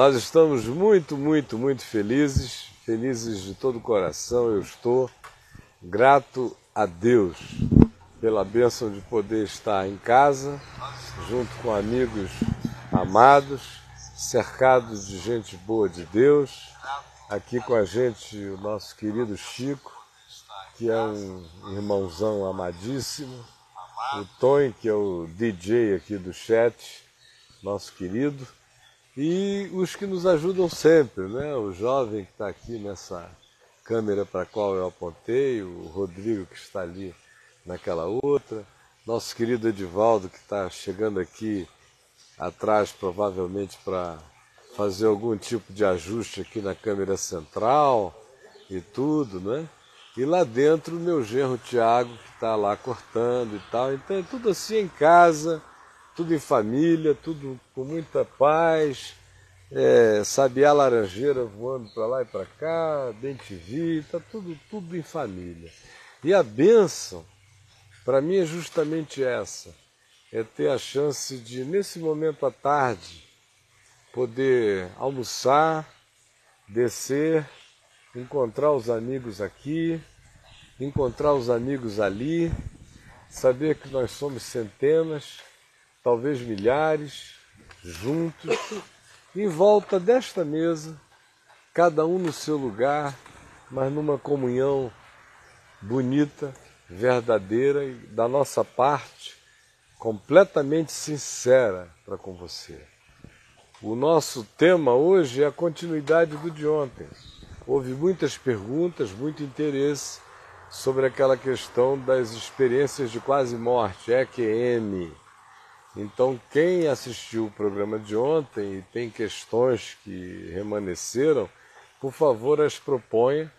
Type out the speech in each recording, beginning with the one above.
Nós estamos muito, muito, muito felizes, felizes de todo o coração. Eu estou grato a Deus pela bênção de poder estar em casa, junto com amigos amados, cercados de gente boa de Deus. Aqui com a gente o nosso querido Chico, que é um irmãozão amadíssimo. O Tony, que é o DJ aqui do chat, nosso querido e os que nos ajudam sempre, né? O jovem que está aqui nessa câmera para a qual eu apontei, o Rodrigo que está ali naquela outra, nosso querido Edivaldo que está chegando aqui atrás provavelmente para fazer algum tipo de ajuste aqui na câmera central e tudo, né? E lá dentro meu genro Tiago que está lá cortando e tal. Então é tudo assim em casa tudo em família, tudo com muita paz, é, sabiá laranjeira voando para lá e para cá, bem te vi, tá tudo, tudo em família. E a bênção, para mim, é justamente essa: é ter a chance de, nesse momento à tarde, poder almoçar, descer, encontrar os amigos aqui, encontrar os amigos ali, saber que nós somos centenas talvez milhares, juntos, em volta desta mesa, cada um no seu lugar, mas numa comunhão bonita, verdadeira e da nossa parte completamente sincera para com você. O nosso tema hoje é a continuidade do de ontem. Houve muitas perguntas, muito interesse sobre aquela questão das experiências de quase morte, EQM, então, quem assistiu o programa de ontem e tem questões que remanesceram, por favor, as proponha.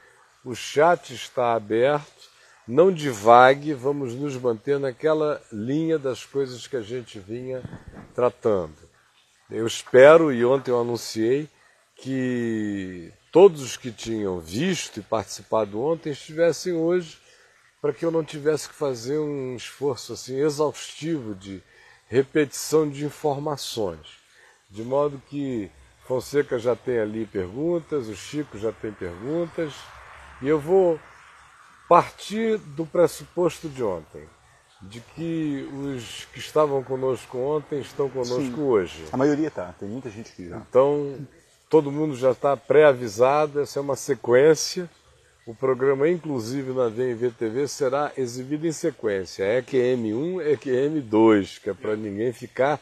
O chat está aberto. Não divague, vamos nos manter naquela linha das coisas que a gente vinha tratando. Eu espero, e ontem eu anunciei, que todos os que tinham visto e participado ontem estivessem hoje, para que eu não tivesse que fazer um esforço assim exaustivo de repetição de informações. De modo que Fonseca já tem ali perguntas, o Chico já tem perguntas, e eu vou partir do pressuposto de ontem, de que os que estavam conosco ontem estão conosco Sim, hoje. A maioria está, tem muita gente que já. Então, todo mundo já está pré-avisado, essa é uma sequência o programa, inclusive na VMV TV, será exibido em sequência. EQM1, EQM2, que é para ninguém ficar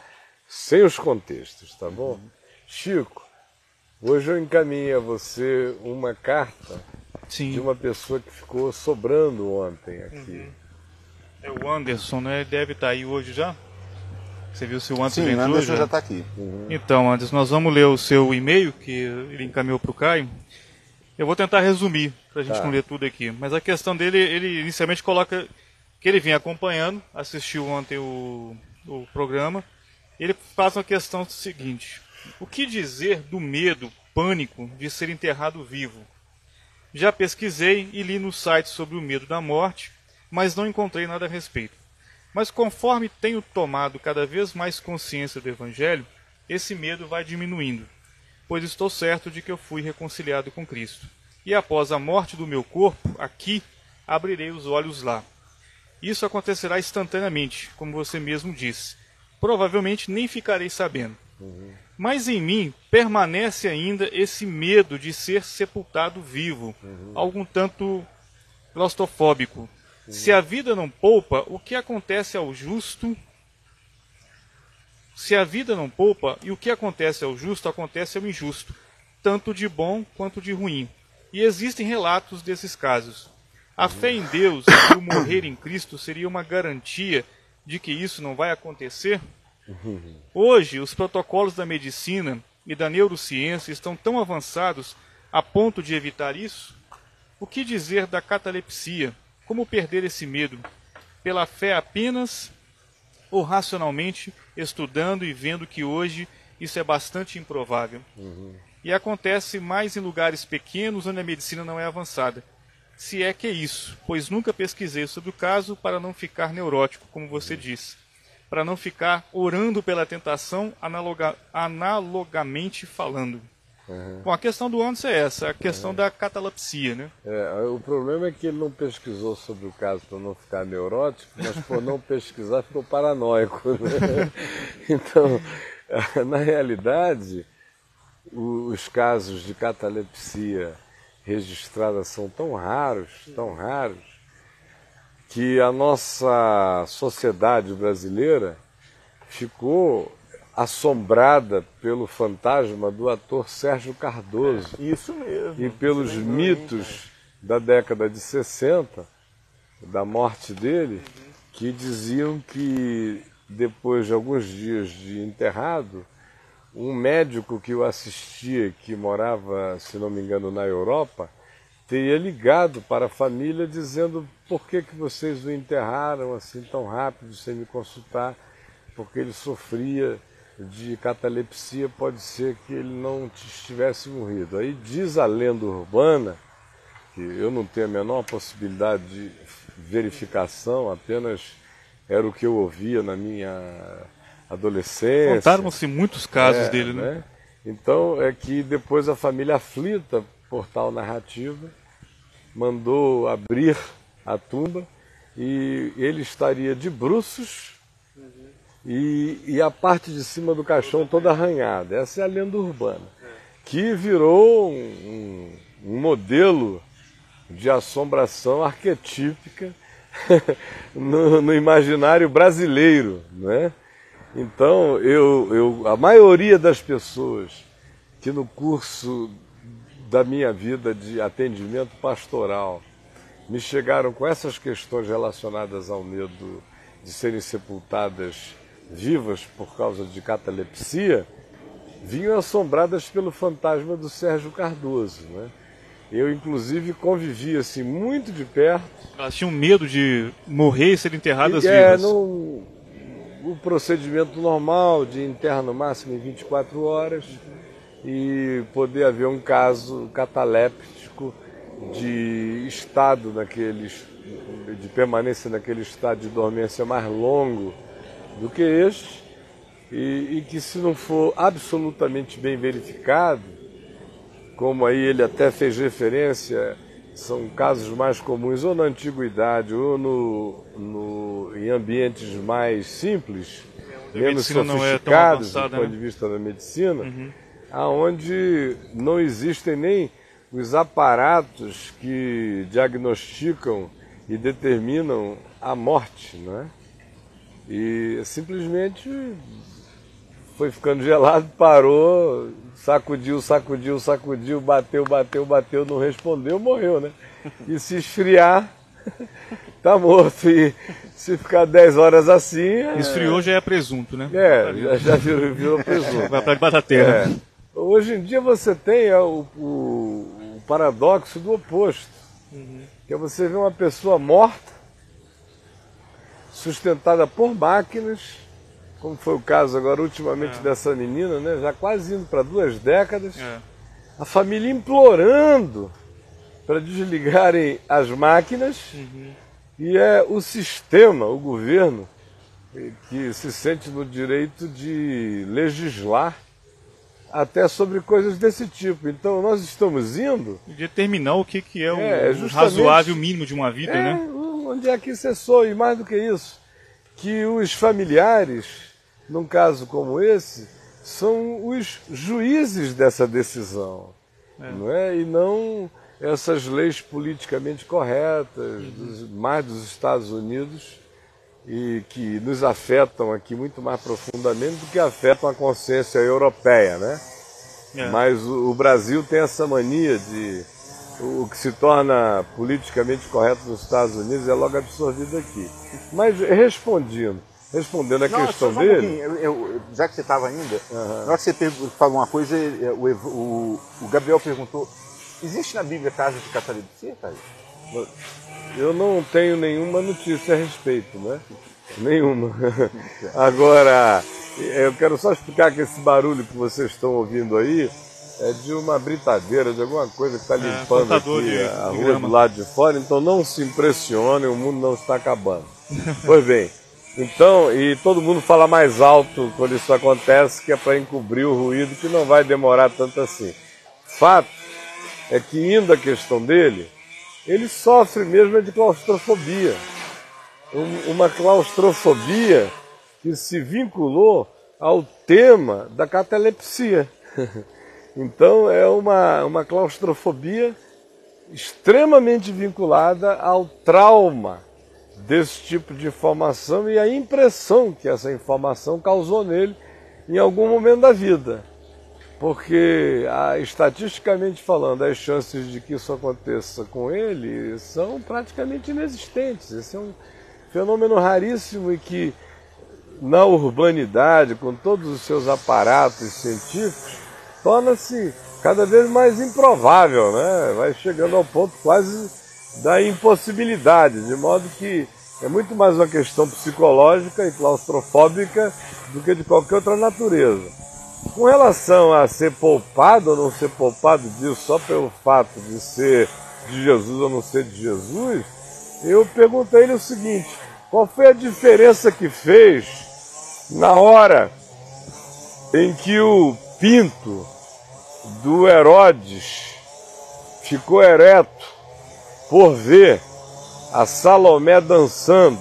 sem os contextos, tá bom? Uhum. Chico, hoje eu encaminhei a você uma carta Sim. de uma pessoa que ficou sobrando ontem aqui. Uhum. É o Anderson, né? Ele deve estar tá aí hoje já? Você viu se o Anderson Sim, o Anderson já está aqui. Uhum. Então, Anderson, nós vamos ler o seu e-mail que ele encaminhou para o Caio. Eu vou tentar resumir, para a gente tá. não ler tudo aqui. Mas a questão dele, ele inicialmente coloca que ele vem acompanhando, assistiu ontem o, o programa. Ele faz uma questão seguinte: o que dizer do medo, pânico de ser enterrado vivo? Já pesquisei e li no site sobre o medo da morte, mas não encontrei nada a respeito. Mas conforme tenho tomado cada vez mais consciência do Evangelho, esse medo vai diminuindo pois estou certo de que eu fui reconciliado com Cristo. E após a morte do meu corpo, aqui, abrirei os olhos lá. Isso acontecerá instantaneamente, como você mesmo disse. Provavelmente nem ficarei sabendo. Uhum. Mas em mim permanece ainda esse medo de ser sepultado vivo, uhum. algum tanto claustrofóbico. Uhum. Se a vida não poupa, o que acontece ao justo se a vida não poupa, e o que acontece ao justo, acontece ao injusto, tanto de bom quanto de ruim. E existem relatos desses casos. A fé em Deus e o morrer em Cristo seria uma garantia de que isso não vai acontecer? Hoje, os protocolos da medicina e da neurociência estão tão avançados a ponto de evitar isso? O que dizer da catalepsia? Como perder esse medo? Pela fé apenas ou racionalmente estudando e vendo que hoje isso é bastante improvável. Uhum. E acontece mais em lugares pequenos onde a medicina não é avançada. Se é que é isso, pois nunca pesquisei sobre o caso para não ficar neurótico, como você disse. para não ficar orando pela tentação analoga, analogamente falando. Uhum. Bom, a questão do Anderson é essa, a questão uhum. da catalepsia, né? É, o problema é que ele não pesquisou sobre o caso para não ficar neurótico, mas por não pesquisar ficou paranoico. Né? Então, na realidade, os casos de catalepsia registradas são tão raros, tão raros, que a nossa sociedade brasileira ficou assombrada pelo fantasma do ator Sérgio Cardoso. É, isso mesmo. E pelos mitos da década de 60, da morte dele, que diziam que depois de alguns dias de enterrado, um médico que o assistia, que morava, se não me engano, na Europa, teria ligado para a família dizendo por que, que vocês o enterraram assim tão rápido sem me consultar, porque ele sofria de catalepsia, pode ser que ele não estivesse morrido. Aí diz a lenda urbana, que eu não tenho a menor possibilidade de verificação, apenas era o que eu ouvia na minha adolescência. Contaram-se muitos casos é, dele, né? né? Então é que depois a família aflita por tal narrativa mandou abrir a tumba e ele estaria de bruços. E, e a parte de cima do caixão toda arranhada. Essa é a lenda urbana, que virou um, um modelo de assombração arquetípica no, no, imaginário brasileiro, né? Então, eu, eu, a maioria das pessoas que no curso da minha vida de atendimento pastoral me chegaram com essas questões relacionadas ao medo de serem sepultadas vivas por causa de catalepsia, vinham assombradas pelo fantasma do Sérgio Cardoso. Né? Eu, inclusive, convivi assim, muito de perto. Elas tinham medo de morrer e ser enterradas e, é, vivas. No, o procedimento normal de enterrar no máximo em 24 horas e poder haver um caso cataléptico de estado naqueles, de permanência naquele estado de dormência mais longo do que este, e, e que se não for absolutamente bem verificado, como aí ele até fez referência, são casos mais comuns ou na antiguidade ou no, no em ambientes mais simples, menos sofisticados é do ponto né? de vista da medicina. Uhum aonde não existem nem os aparatos que diagnosticam e determinam a morte, não é? E simplesmente foi ficando gelado, parou, sacudiu, sacudiu, sacudiu, bateu, bateu, bateu, não respondeu, morreu, né? E se esfriar, tá morto. E se ficar 10 horas assim. É... Esfriou já é presunto, né? É, já, já virou, virou presunto. Vai pra batateira. É. Hoje em dia você tem é, o, o, o paradoxo do oposto, uhum. que é você ver uma pessoa morta, sustentada por máquinas, como foi o caso agora ultimamente é. dessa menina, né, já quase indo para duas décadas, é. a família implorando para desligarem as máquinas, uhum. e é o sistema, o governo, que se sente no direito de legislar até sobre coisas desse tipo. Então nós estamos indo. Determinar o que, que é, é o razoável mínimo de uma vida, é, né? Onde é que cessou, e mais do que isso, que os familiares, num caso como esse, são os juízes dessa decisão. É. Não é? E não essas leis politicamente corretas, uhum. dos, mais dos Estados Unidos, e que nos afetam aqui muito mais profundamente do que afetam a consciência europeia, né? É. Mas o, o, Brasil tem essa mania de o, que se torna politicamente correto nos Estados Unidos é logo absorvido aqui. Mas respondendo, respondendo a Não, questão dele. Um eu, eu, já que você estava ainda, uhum. na hora que você falou uma coisa, o, o, o Gabriel perguntou: existe na Bíblia caso de catalepsia, Caio? Eu não tenho nenhuma notícia a respeito, né? Nenhuma. Agora, eu quero só explicar que esse barulho que vocês estão ouvindo aí é de uma britadeira, de alguma coisa que está é, limpando é, aqui de, a rua do lado de fora, então não se impressionem, o mundo não está acabando. pois bem, Então, e todo mundo fala mais alto quando isso acontece, que é para encobrir o ruído, que não vai demorar tanto assim. Fato é que, indo a questão dele, ele sofre mesmo de claustrofobia. Uma claustrofobia que se vinculou ao tema da catalepsia. Então é uma, uma claustrofobia extremamente vinculada ao trauma desse tipo de informação e a impressão que essa informação causou nele em algum momento da vida. Porque, estatisticamente falando, as chances de que isso aconteça com ele são praticamente inexistentes. Esse é um fenômeno raríssimo e que, na urbanidade, com todos os seus aparatos científicos, torna-se cada vez mais improvável, né? vai chegando ao ponto quase da impossibilidade, de modo que é muito mais uma questão psicológica e claustrofóbica do que de qualquer outra natureza. Com relação a ser poupado ou não ser poupado disso só pelo fato de ser de Jesus ou não ser de Jesus, eu pergunto a ele o seguinte: qual foi a diferença que fez na hora em que o pinto do Herodes ficou ereto por ver a Salomé dançando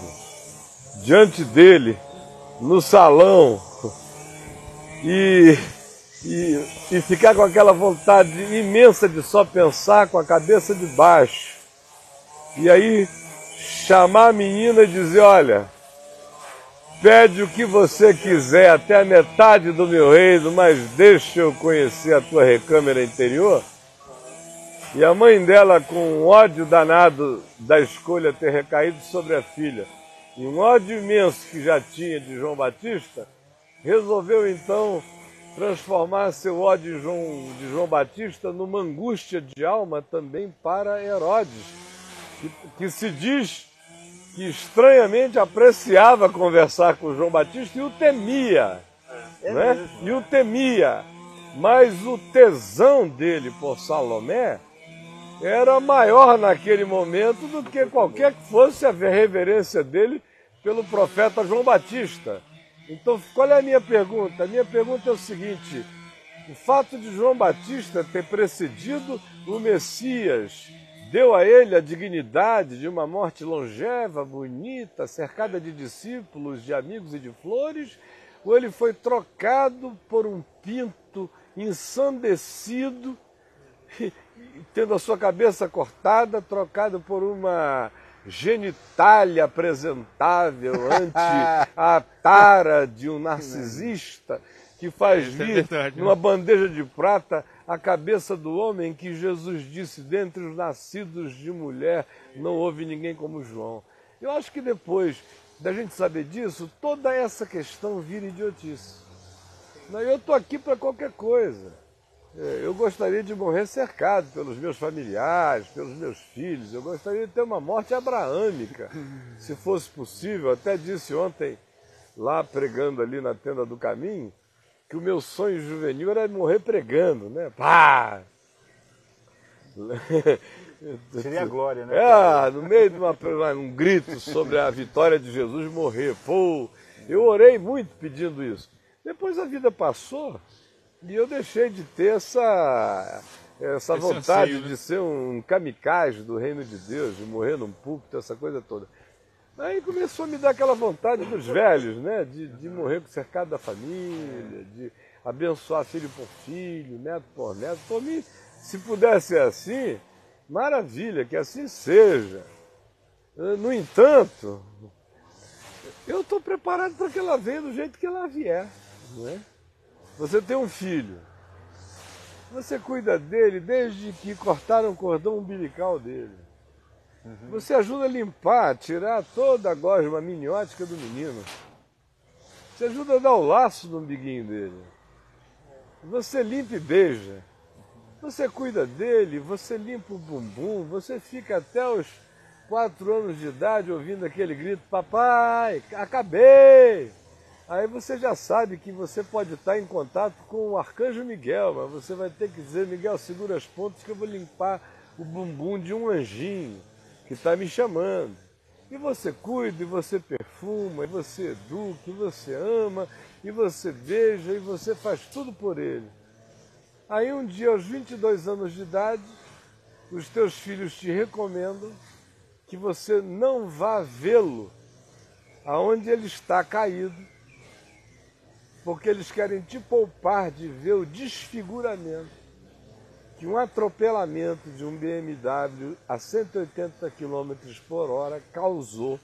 diante dele no salão e, e, e ficar com aquela vontade imensa de só pensar com a cabeça de baixo. E aí chamar a menina e dizer, olha, pede o que você quiser, até a metade do meu reino, mas deixa eu conhecer a tua recâmara interior. E a mãe dela, com um ódio danado da escolha ter recaído sobre a filha, e um ódio imenso que já tinha de João Batista, resolveu então transformar seu ódio de João, de João Batista numa angústia de alma também para Herodes, que, que se diz que estranhamente apreciava conversar com João Batista e o temia. É né? E o temia. Mas o tesão dele por Salomé era maior naquele momento do que qualquer que fosse a reverência dele pelo profeta João Batista. Então, qual é a minha pergunta? A minha pergunta é o seguinte: o fato de João Batista ter precedido o Messias deu a ele a dignidade de uma morte longeva, bonita, cercada de discípulos, de amigos e de flores, ou ele foi trocado por um pinto ensandecido, tendo a sua cabeça cortada, trocado por uma genitália apresentável ante a tara de um narcisista que faz é vir é numa bandeja de prata a cabeça do homem que Jesus disse: dentre os nascidos de mulher não houve ninguém como João. Eu acho que depois da gente saber disso, toda essa questão vira idiotice. Eu estou aqui para qualquer coisa. É, eu gostaria de morrer cercado pelos meus familiares, pelos meus filhos. Eu gostaria de ter uma morte abraâmica, se fosse possível. Até disse ontem, lá pregando ali na tenda do caminho, que o meu sonho juvenil era morrer pregando, né? Pá! Seria a glória, né? É, no meio de uma, um grito sobre a vitória de Jesus morrer. Pô, eu orei muito pedindo isso. Depois a vida passou e eu deixei de ter essa, essa vontade anseio, né? de ser um kamikaze do reino de Deus, de morrer num púlpito, essa coisa toda. Aí começou a me dar aquela vontade dos velhos, né? De, de morrer cercado da família, de abençoar filho por filho, neto por neto. Por mim, se pudesse ser assim, maravilha, que assim seja. No entanto, eu estou preparado para que ela venha do jeito que ela vier. É? Você tem um filho, você cuida dele desde que cortaram o cordão umbilical dele. Uhum. Você ajuda a limpar, tirar toda a gosma miniótica do menino. Você ajuda a dar o laço no umbiguinho dele. Você limpa e beija. Você cuida dele, você limpa o bumbum, você fica até os quatro anos de idade ouvindo aquele grito, papai, acabei! Aí você já sabe que você pode estar em contato com o arcanjo Miguel, mas você vai ter que dizer, Miguel, segura as pontas que eu vou limpar o bumbum de um anjinho que está me chamando. E você cuida, e você perfuma, e você educa, e você ama, e você beija, e você faz tudo por ele. Aí um dia, aos 22 anos de idade, os teus filhos te recomendam que você não vá vê-lo aonde ele está caído, porque eles querem te poupar de ver o desfiguramento que um atropelamento de um BMW a 180 km por hora causou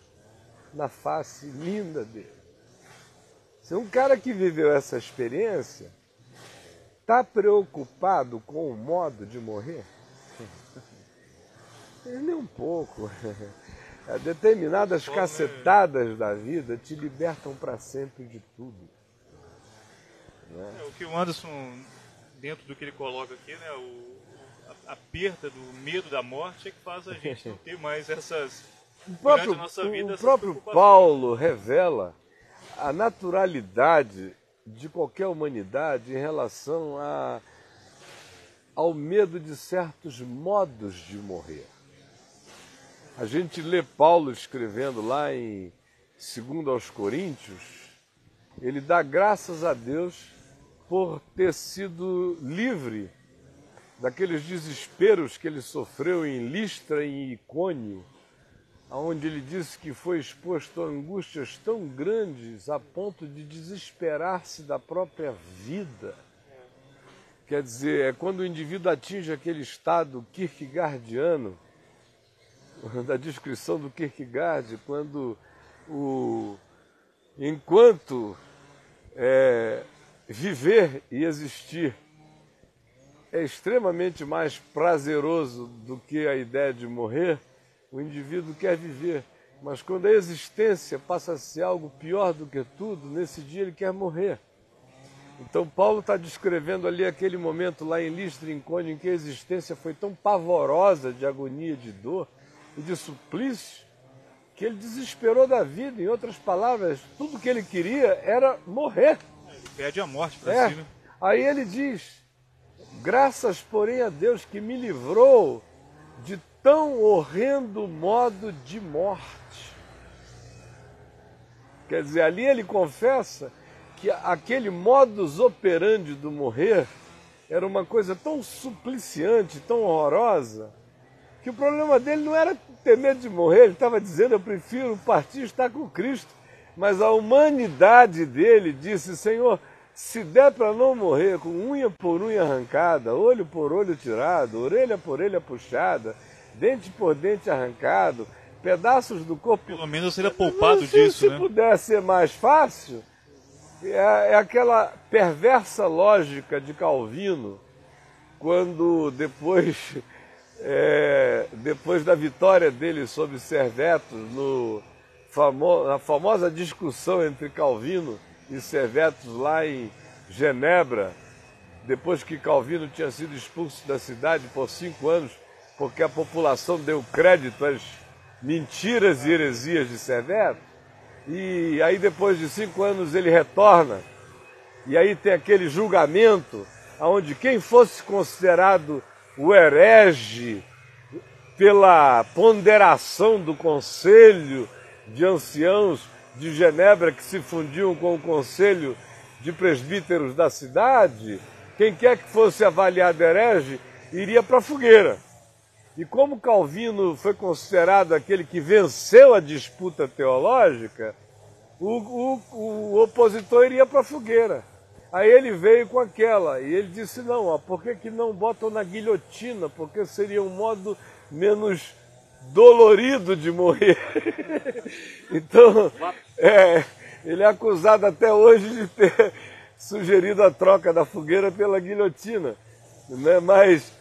na face linda dele. Se um cara que viveu essa experiência está preocupado com o modo de morrer, nem um pouco. Determinadas cacetadas da vida te libertam para sempre de tudo. Né? É, o que o Anderson dentro do que ele coloca aqui, né, o, a, a, perda do medo da morte é que faz a gente não ter mais essas. O próprio, nossa vida, o próprio Paulo revela a naturalidade de qualquer humanidade em relação a, ao medo de certos modos de morrer. A gente lê Paulo escrevendo lá em 2 aos Coríntios, ele dá graças a Deus por ter sido livre daqueles desesperos que ele sofreu em Listra e Icônio, onde ele disse que foi exposto a angústias tão grandes a ponto de desesperar-se da própria vida. Quer dizer, é quando o indivíduo atinge aquele estado kierkegaardiano, da descrição do Kierkegaard, quando o, enquanto é, viver e existir é extremamente mais prazeroso do que a ideia de morrer, o indivíduo quer viver. Mas quando a existência passa a ser algo pior do que tudo, nesse dia ele quer morrer. Então Paulo está descrevendo ali aquele momento lá em Listra, em em que a existência foi tão pavorosa de agonia, de dor e de suplício, que ele desesperou da vida. Em outras palavras, tudo que ele queria era morrer pede a morte para é. si, né? Aí ele diz: graças, porém, a Deus que me livrou de tão horrendo modo de morte. Quer dizer, ali ele confessa que aquele modus operandi do morrer era uma coisa tão supliciante, tão horrorosa, que o problema dele não era ter medo de morrer, ele estava dizendo: eu prefiro partir e estar com Cristo. Mas a humanidade dele disse: Senhor, se der para não morrer com unha por unha arrancada, olho por olho tirado, orelha por orelha puxada, dente por dente arrancado, pedaços do corpo. Pelo menos seria poupado disso, se né? Se puder ser mais fácil, é, é aquela perversa lógica de Calvino, quando depois. É, depois da vitória dele sobre Servetos, no na famosa discussão entre Calvino e Servetos lá em Genebra, depois que Calvino tinha sido expulso da cidade por cinco anos, porque a população deu crédito às mentiras e heresias de Serveto. E aí depois de cinco anos ele retorna, e aí tem aquele julgamento onde quem fosse considerado o herege pela ponderação do conselho de anciãos de Genebra que se fundiam com o conselho de presbíteros da cidade, quem quer que fosse avaliado herege, iria para a fogueira. E como Calvino foi considerado aquele que venceu a disputa teológica, o, o, o opositor iria para a fogueira. Aí ele veio com aquela, e ele disse, não, ó, por que, que não botam na guilhotina? Porque seria um modo menos dolorido de morrer. então, é, ele é acusado até hoje de ter sugerido a troca da fogueira pela guilhotina. Né? Mas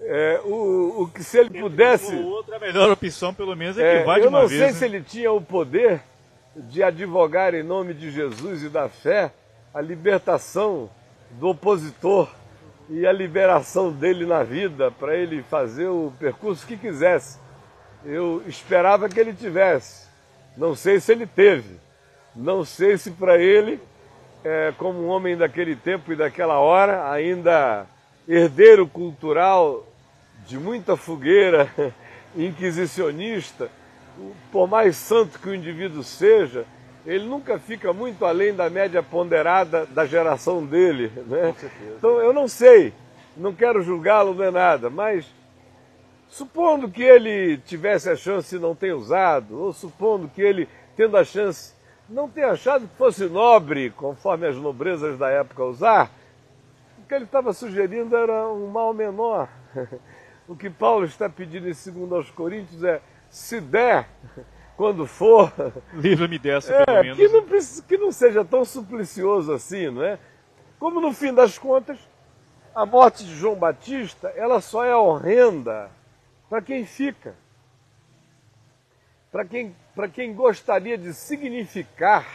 é, o, o que se ele pudesse. Outra melhor opção, pelo menos, é que é, vai de uma vez. Eu não sei né? se ele tinha o poder de advogar em nome de Jesus e da fé a libertação do opositor e a liberação dele na vida para ele fazer o percurso que quisesse. Eu esperava que ele tivesse. Não sei se ele teve. Não sei se para ele, é, como um homem daquele tempo e daquela hora, ainda herdeiro cultural de muita fogueira inquisicionista, por mais santo que o indivíduo seja, ele nunca fica muito além da média ponderada da geração dele. Né? Então eu não sei, não quero julgá-lo, é nada, mas supondo que ele tivesse a chance e não tenha usado, ou supondo que ele, tendo a chance, não tenha achado que fosse nobre, conforme as nobrezas da época usar, o que ele estava sugerindo era um mal menor. O que Paulo está pedindo em 2 aos Coríntios é, se der, quando for... Livra-me dessa, é, pelo menos. Que não, que não seja tão suplicioso assim, não é? Como no fim das contas, a morte de João Batista, ela só é horrenda para quem fica. Para quem, quem gostaria de significar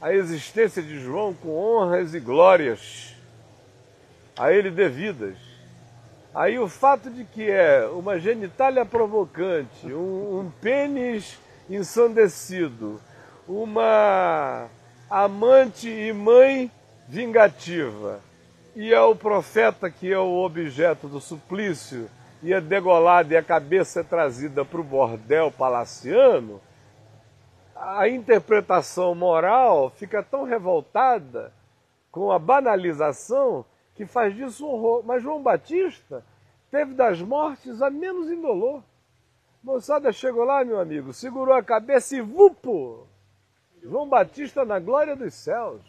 a existência de João com honras e glórias a ele devidas. Aí o fato de que é uma genitália provocante, um, um pênis ensandecido, uma amante e mãe vingativa, e é o profeta que é o objeto do suplício, é degolado e a cabeça é trazida para o bordel palaciano, a interpretação moral fica tão revoltada com a banalização que faz disso um horror. Mas João Batista teve das mortes a menos indolor. Moçada chegou lá, meu amigo, segurou a cabeça e vupo! João Batista na glória dos céus.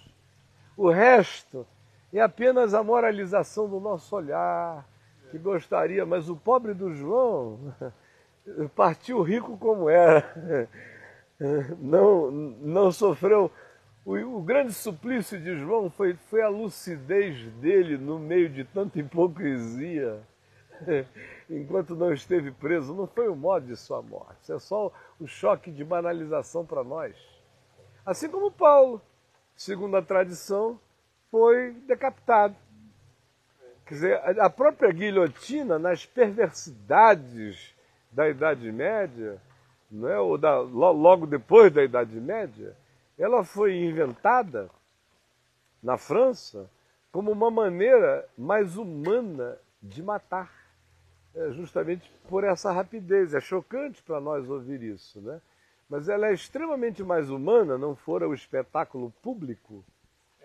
O resto é apenas a moralização do nosso olhar, que gostaria, mas o pobre do João partiu rico como era. Não, não sofreu o, o, grande suplício de João foi, foi a lucidez dele no meio de tanta hipocrisia, enquanto não esteve preso. Não foi o modo de sua morte, é só o choque de banalização para nós. Assim como Paulo, segundo a tradição, foi decapitado. Quer dizer, a própria guilhotina, nas perversidades da Idade Média, não é? ou da, logo depois da Idade Média, ela foi inventada na França como uma maneira mais humana de matar, é, justamente por essa rapidez. É chocante para nós ouvir isso, né? Mas ela é extremamente mais humana, não fora o espetáculo público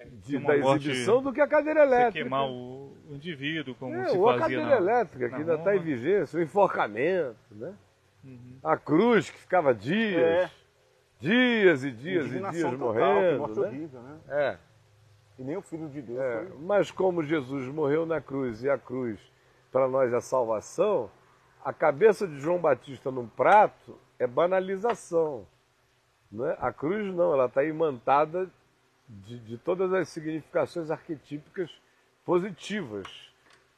de, da exibição do que a cadeira elétrica. queimar o indivíduo, como é, se ou fazia a cadeira na, elétrica, que ainda está em vigência, o enforcamento, né? Uhum. A cruz, que ficava dias. É dias e dias e dias total, morrendo. morte né? horrível, né? É. E nem o Filho de Deus é, foi... Mas como Jesus morreu na cruz e a cruz para nós é salvação, a cabeça de João Batista num prato é banalização. Não é? A cruz não, ela está imantada de, de todas as significações arquetípicas positivas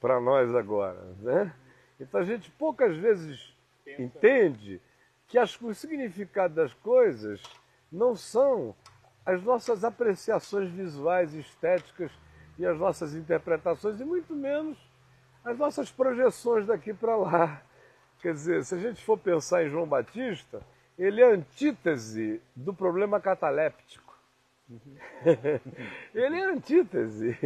para nós agora. Né? Então a gente poucas vezes Pensa. entende que as, o significado das coisas não são as nossas apreciações visuais estéticas e as nossas interpretações, e muito menos as nossas projeções daqui para lá. Quer dizer, se a gente for pensar em João Batista, ele é antítese do problema cataléptico. ele é antítese.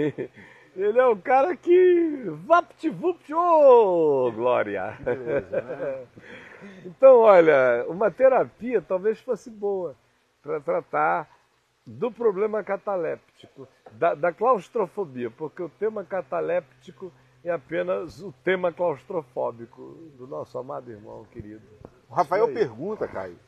Ele é o cara que vapt-vupt, ô oh, glória! Beleza, né? Então, olha, uma terapia talvez fosse boa para tratar do problema cataléptico, da, da, claustrofobia, porque o tema cataléptico é apenas o tema claustrofóbico do nosso amado irmão querido. O Rafael pergunta, Caio.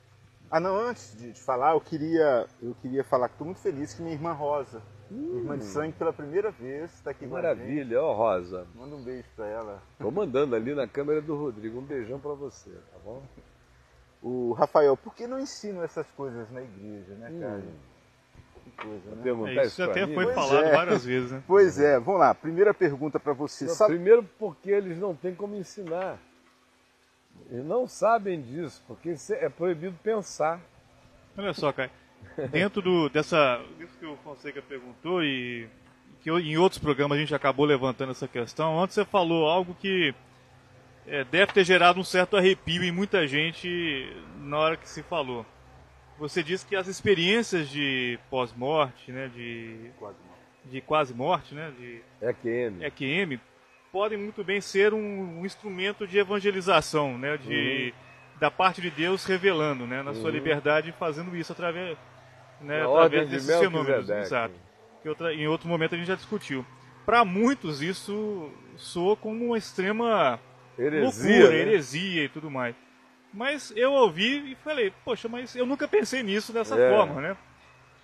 Ah, não, antes de, de falar, eu queria, eu queria falar que estou muito feliz que minha irmã Rosa, Hum. Irmã de sangue pela primeira vez, está aqui Maravilha, ó Rosa. Manda um beijo para ela. Tô mandando ali na câmera do Rodrigo. Um beijão para você, tá bom? O Rafael, por que não ensinam essas coisas na igreja, né, cara? Hum. Que coisa, né? É, isso até foi pois falado é. várias vezes, né? Pois é, vamos lá. Primeira pergunta para você. Não, Sabe... Primeiro porque eles não têm como ensinar. Eles não sabem disso, porque é proibido pensar. Olha só, Caio dentro do, dessa, disso que o Fonseca perguntou e que em outros programas a gente acabou levantando essa questão, antes você falou algo que é, deve ter gerado um certo arrepio em muita gente na hora que se falou. Você disse que as experiências de pós-morte, né, de de quase morte, né, de EQM, EQM podem muito bem ser um, um instrumento de evangelização, né, de uhum da parte de Deus revelando, né, na sua Uhum. liberdade, fazendo isso através, né, Na através de desses fenômenos. Melquisedeque. Exato. Que outra, em outro momento a gente já discutiu. Para muitos isso soa como uma extrema Heresia. loucura, né? heresia e tudo mais. Mas eu ouvi e falei, poxa, mas eu nunca pensei nisso dessa É. forma, né?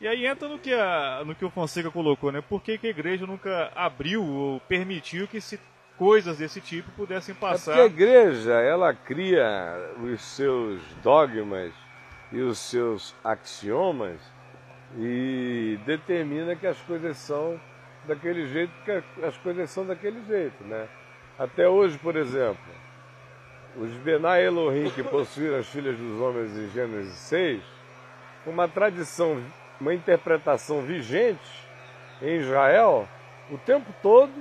E aí entra no que, a, no que o Fonseca colocou, né? Por que, que a igreja nunca abriu ou permitiu que se, coisas desse tipo pudessem É passar? a igreja, ela cria os seus dogmas e os seus axiomas e determina que as coisas são daquele jeito, que as coisas são daquele jeito, né? Até hoje, por exemplo, os Benai Elohim que possuíram as filhas dos homens em Gênesis 6, uma tradição, uma interpretação vigente em Israel o tempo todo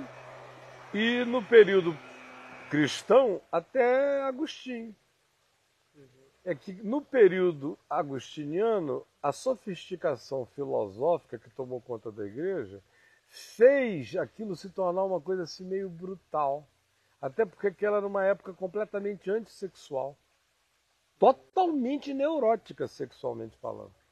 e no período cristão até Agostinho. É que no período agostiniano, a sofisticação filosófica que tomou conta da igreja fez aquilo se tornar uma coisa assim meio brutal. Até porque aquela era uma época completamente antissexual. Totalmente neurótica sexualmente falando.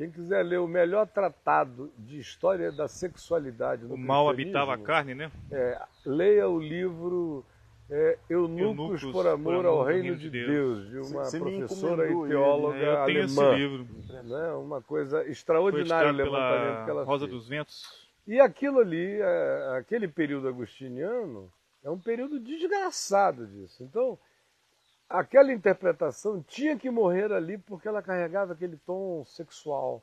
Quem quiser ler o melhor tratado de história da sexualidade no O mal habitava a carne, né? é, leia o livro é, Eunucos, Eunucos por amor ao reino de Deus, de uma Você professora e ele, teóloga É, eu tenho esse alemã. livro. Né? Uma coisa extraordinária o levantamento que pela ela Rosa fez. dos Ventos. E aquilo ali, é, aquele período agostiniano, é um período desgraçado disso. Então, aquela interpretação tinha que morrer ali porque ela carregava aquele tom sexual.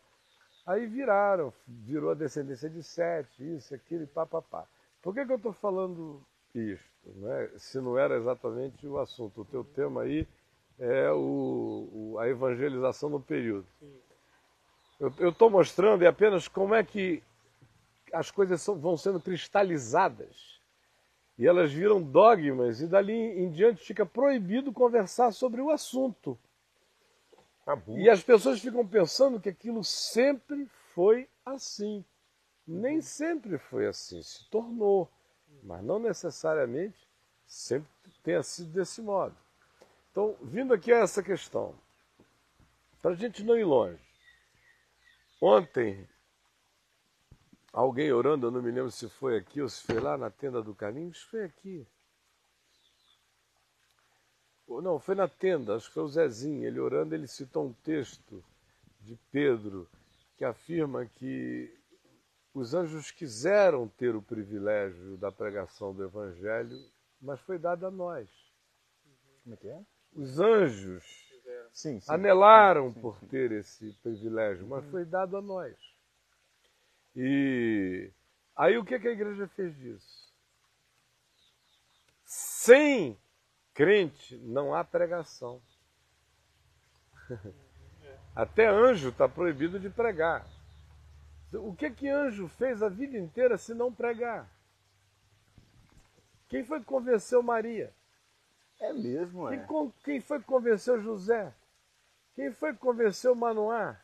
Aí viraram, virou a descendência de Sete, isso, aquilo, e pá, pá, pá. Por que, que eu estou falando isto? Né? Se não era exatamente o assunto. O teu tema aí é o, o- a evangelização no período. Eu estou mostrando é apenas como é que as coisas são- vão sendo cristalizadas e elas viram dogmas e dali em diante fica proibido conversar sobre o assunto. Tabu. E as pessoas ficam pensando que aquilo sempre foi assim. Nem sempre foi assim, se tornou, mas não necessariamente sempre tenha sido desse modo. Então, vindo aqui a essa questão, para a gente não ir longe. Ontem, alguém orando, eu não me lembro se foi aqui ou se foi lá na tenda do caminho, isso foi aqui. Ou Não, foi na tenda, acho que foi o Zezinho, ele orando, ele citou um texto de Pedro que afirma que os anjos quiseram ter o privilégio da pregação do Evangelho, mas foi dado a nós. Como é que é? Os anjos Sim, sim. anelaram por ter esse privilégio, mas foi dado a nós. E aí o que, que a igreja fez disso? Sem crente não há pregação. Até anjo está proibido de pregar. O que que anjo fez a vida inteira se não pregar? Quem foi que convenceu Maria? É mesmo, Quem, é. con- quem foi que convenceu José? Quem foi que convenceu Manoá?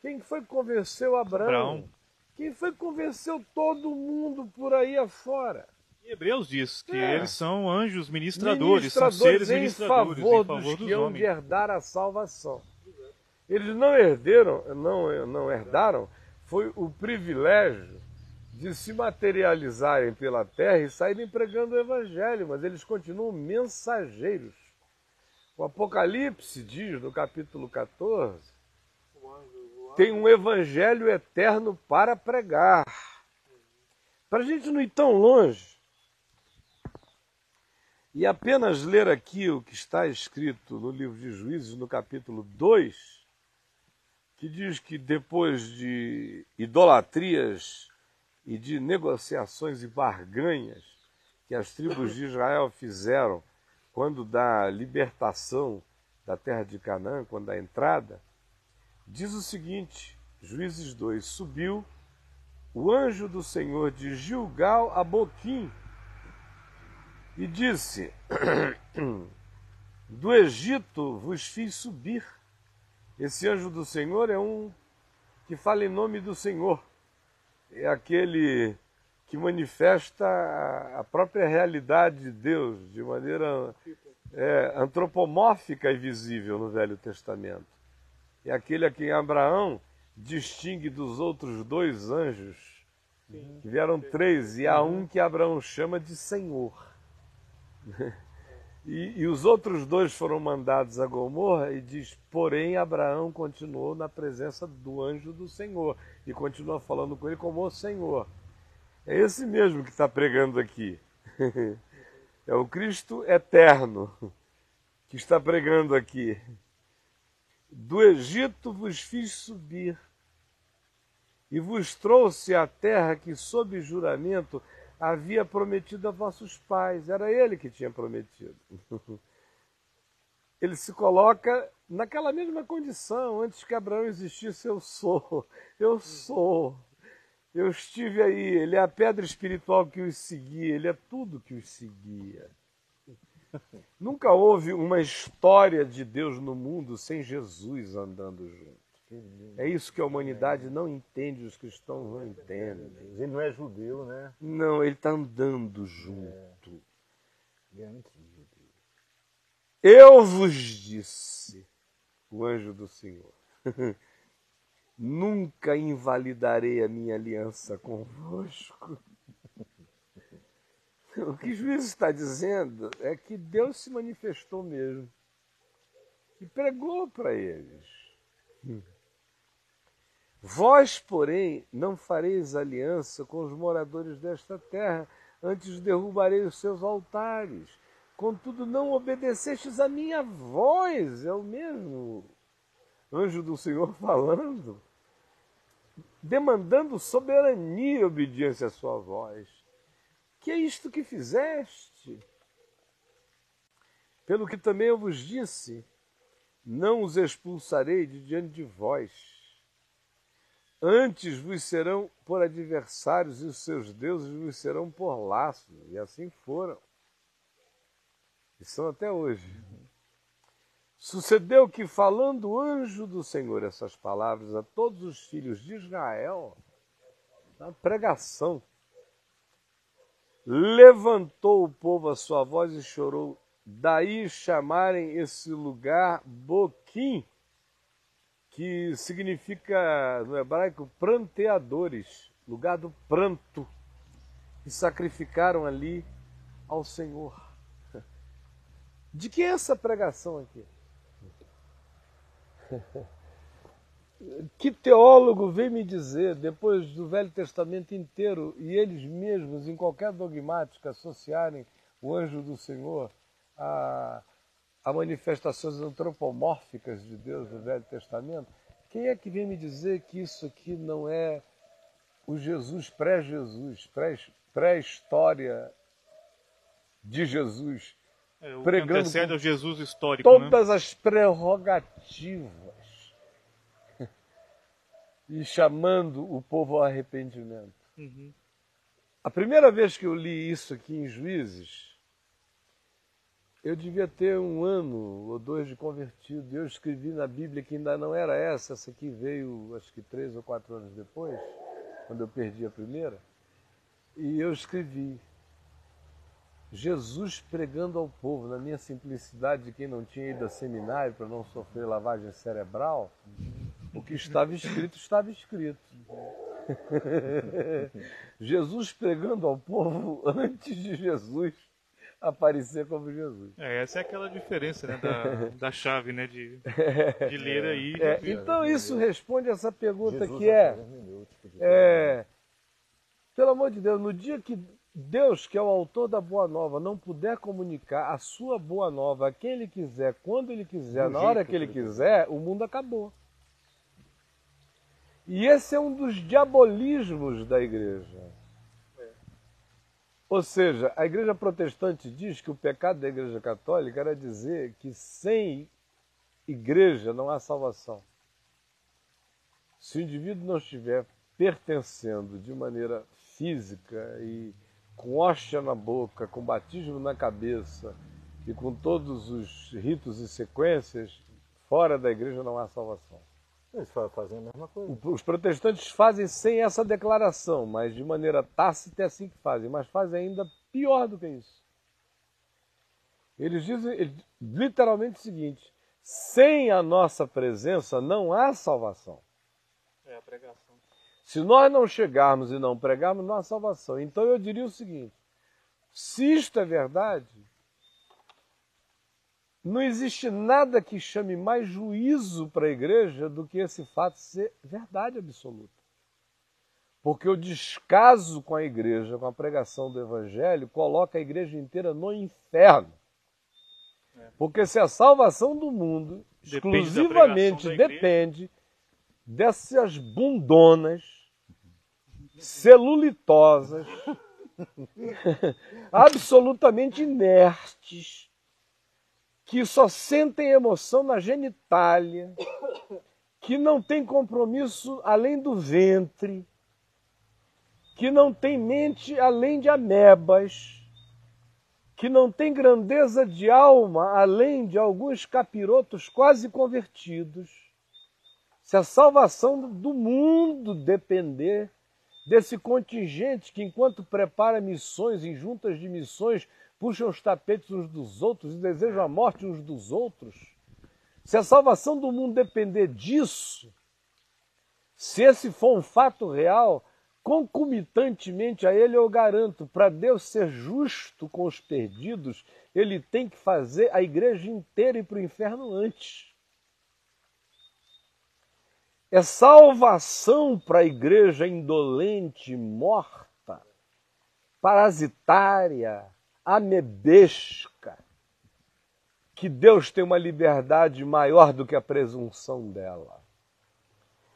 Quem foi que convenceu Abraão? Abraão. Quem foi que convenceu todo mundo por aí afora? E Hebreus diz que É. eles são anjos ministradores, são Ministradores seres em ministradores favor em favor dos dos que hão de homens. herdar a salvação. Eles não herderam, não, não herdaram, foi o privilégio de se materializarem pela terra e saírem pregando o evangelho, mas eles continuam mensageiros. O Apocalipse diz no capítulo 14, tem um evangelho eterno para pregar. Para a gente não ir tão longe, e apenas ler aqui o que está escrito no livro de Juízes, no capítulo 2, que diz que depois de idolatrias e de negociações e barganhas que as tribos de Israel fizeram quando da libertação da terra de Canaã, quando da entrada, diz o seguinte, Juízes 2, subiu o anjo do Senhor de Gilgal a Boquim, e disse: Do Egito vos fiz subir. Esse anjo do Senhor é um que fala em nome do Senhor. É aquele que manifesta a própria realidade de Deus de maneira é, antropomórfica e visível no Velho Testamento. É aquele a quem Abraão distingue dos outros dois anjos, que vieram três, e há um que Abraão chama de Senhor. E, e, os outros dois foram mandados a Gomorra e diz: Porém, Abraão continuou na presença do anjo do Senhor e continua falando com ele como o Senhor. É esse mesmo que está pregando aqui. É o Cristo eterno que está pregando aqui. Do Egito vos fiz subir e vos trouxe a terra que, sob juramento, havia prometido a vossos pais. Era ele que tinha prometido. Ele se coloca naquela mesma condição, antes que Abraão existisse, eu sou, eu sou. Eu estive aí, ele é a pedra espiritual que os seguia, ele é tudo que os seguia. Nunca houve uma história de Deus no mundo sem Jesus andando junto. É isso que a humanidade não entende, os cristãos não entendem. Ele não é judeu, né? Não, ele está andando junto. É. Eu vos disse, o anjo do Senhor, nunca invalidarei a minha aliança convosco. O que juiz está dizendo é que Deus se manifestou mesmo e pregou para eles. Vós, porém, não fareis aliança com os moradores desta terra, antes derrubarei os seus altares. Contudo, não obedecestes a minha voz, é o mesmo anjo do Senhor falando, demandando soberania e obediência à sua voz. Que é isto que fizeste? Pelo que também eu vos disse, não os expulsarei de diante de vós Antes vos serão por adversários e os seus deuses vos serão por laços. E assim foram. E são até hoje. Sucedeu que, falando o anjo do Senhor essas palavras a todos os filhos de Israel, na pregação, levantou o povo a sua voz e chorou. Daí chamarem esse lugar Boquim, que significa no hebraico pranteadores, lugar do pranto, e sacrificaram ali ao Senhor. De que é essa pregação aqui? Que teólogo vem me dizer, depois do Velho Testamento inteiro, e eles mesmos, em qualquer dogmática, associarem o anjo do Senhor a a manifestações antropomórficas de Deus no Velho Testamento, quem é que vem me dizer que isso aqui não é o Jesus pré-Jesus, pré-história de Jesus, é, o pregando Jesus histórico, né? todas né? as prerrogativas e chamando o povo ao arrependimento. Uhum. A primeira vez que eu li isso aqui em Juízes, eu devia ter um ano ou dois de convertido. Eu escrevi na Bíblia que ainda não era essa, essa aqui veio acho que três ou quatro anos depois, quando eu perdi a primeira. E eu escrevi Jesus pregando ao povo, na minha simplicidade de quem não tinha ido a seminário para não sofrer lavagem cerebral, o que estava escrito, estava escrito. Jesus pregando ao povo antes de Jesus aparecer como Jesus. É, essa é aquela diferença né, da, da chave, né, de, de ler aí. É, então isso responde essa pergunta Jesus que é, é, pelo amor de Deus, no dia que Deus, que é o autor da boa nova, não puder comunicar a sua boa nova a quem ele quiser, quando ele quiser, na hora que ele quiser, o mundo acabou. E esse é um dos diabolismos da igreja. Ou seja, a igreja protestante diz que o pecado da igreja católica era dizer que sem igreja não há salvação. Se o indivíduo não estiver pertencendo de maneira física e com hóstia na boca, com batismo na cabeça e com todos os ritos e sequências, fora da igreja não há salvação. Eles fazem a mesma coisa. Os protestantes fazem sem essa declaração, mas de maneira tácita é assim que fazem. Mas fazem ainda pior do que isso. Eles dizem literalmente o seguinte: sem a nossa presença não há salvação. É a pregação. Se nós não chegarmos e não pregarmos, não há salvação. Então eu diria o seguinte: se isto é verdade, não existe nada que chame mais juízo para a igreja do que esse fato ser verdade absoluta. Porque o descaso com a igreja, com a pregação do evangelho, coloca a igreja inteira no inferno. É. Porque se a salvação do mundo depende exclusivamente depende dessas bundonas celulitosas, absolutamente inertes, que só sentem emoção na genitália, que não tem compromisso além do ventre, que não tem mente além de amebas, que não tem grandeza de alma além de alguns capirotos quase convertidos. Se a salvação do mundo depender desse contingente que, enquanto prepara missões em juntas de missões, puxam os tapetes uns dos outros e desejam a morte uns dos outros, se a salvação do mundo depender disso, se esse for um fato real, concomitantemente a ele eu garanto, para Deus ser justo com os perdidos, ele tem que fazer a igreja inteira ir para o inferno antes. É salvação para a igreja indolente, morta, parasitária, amebesca, que Deus tem uma liberdade maior do que a presunção dela.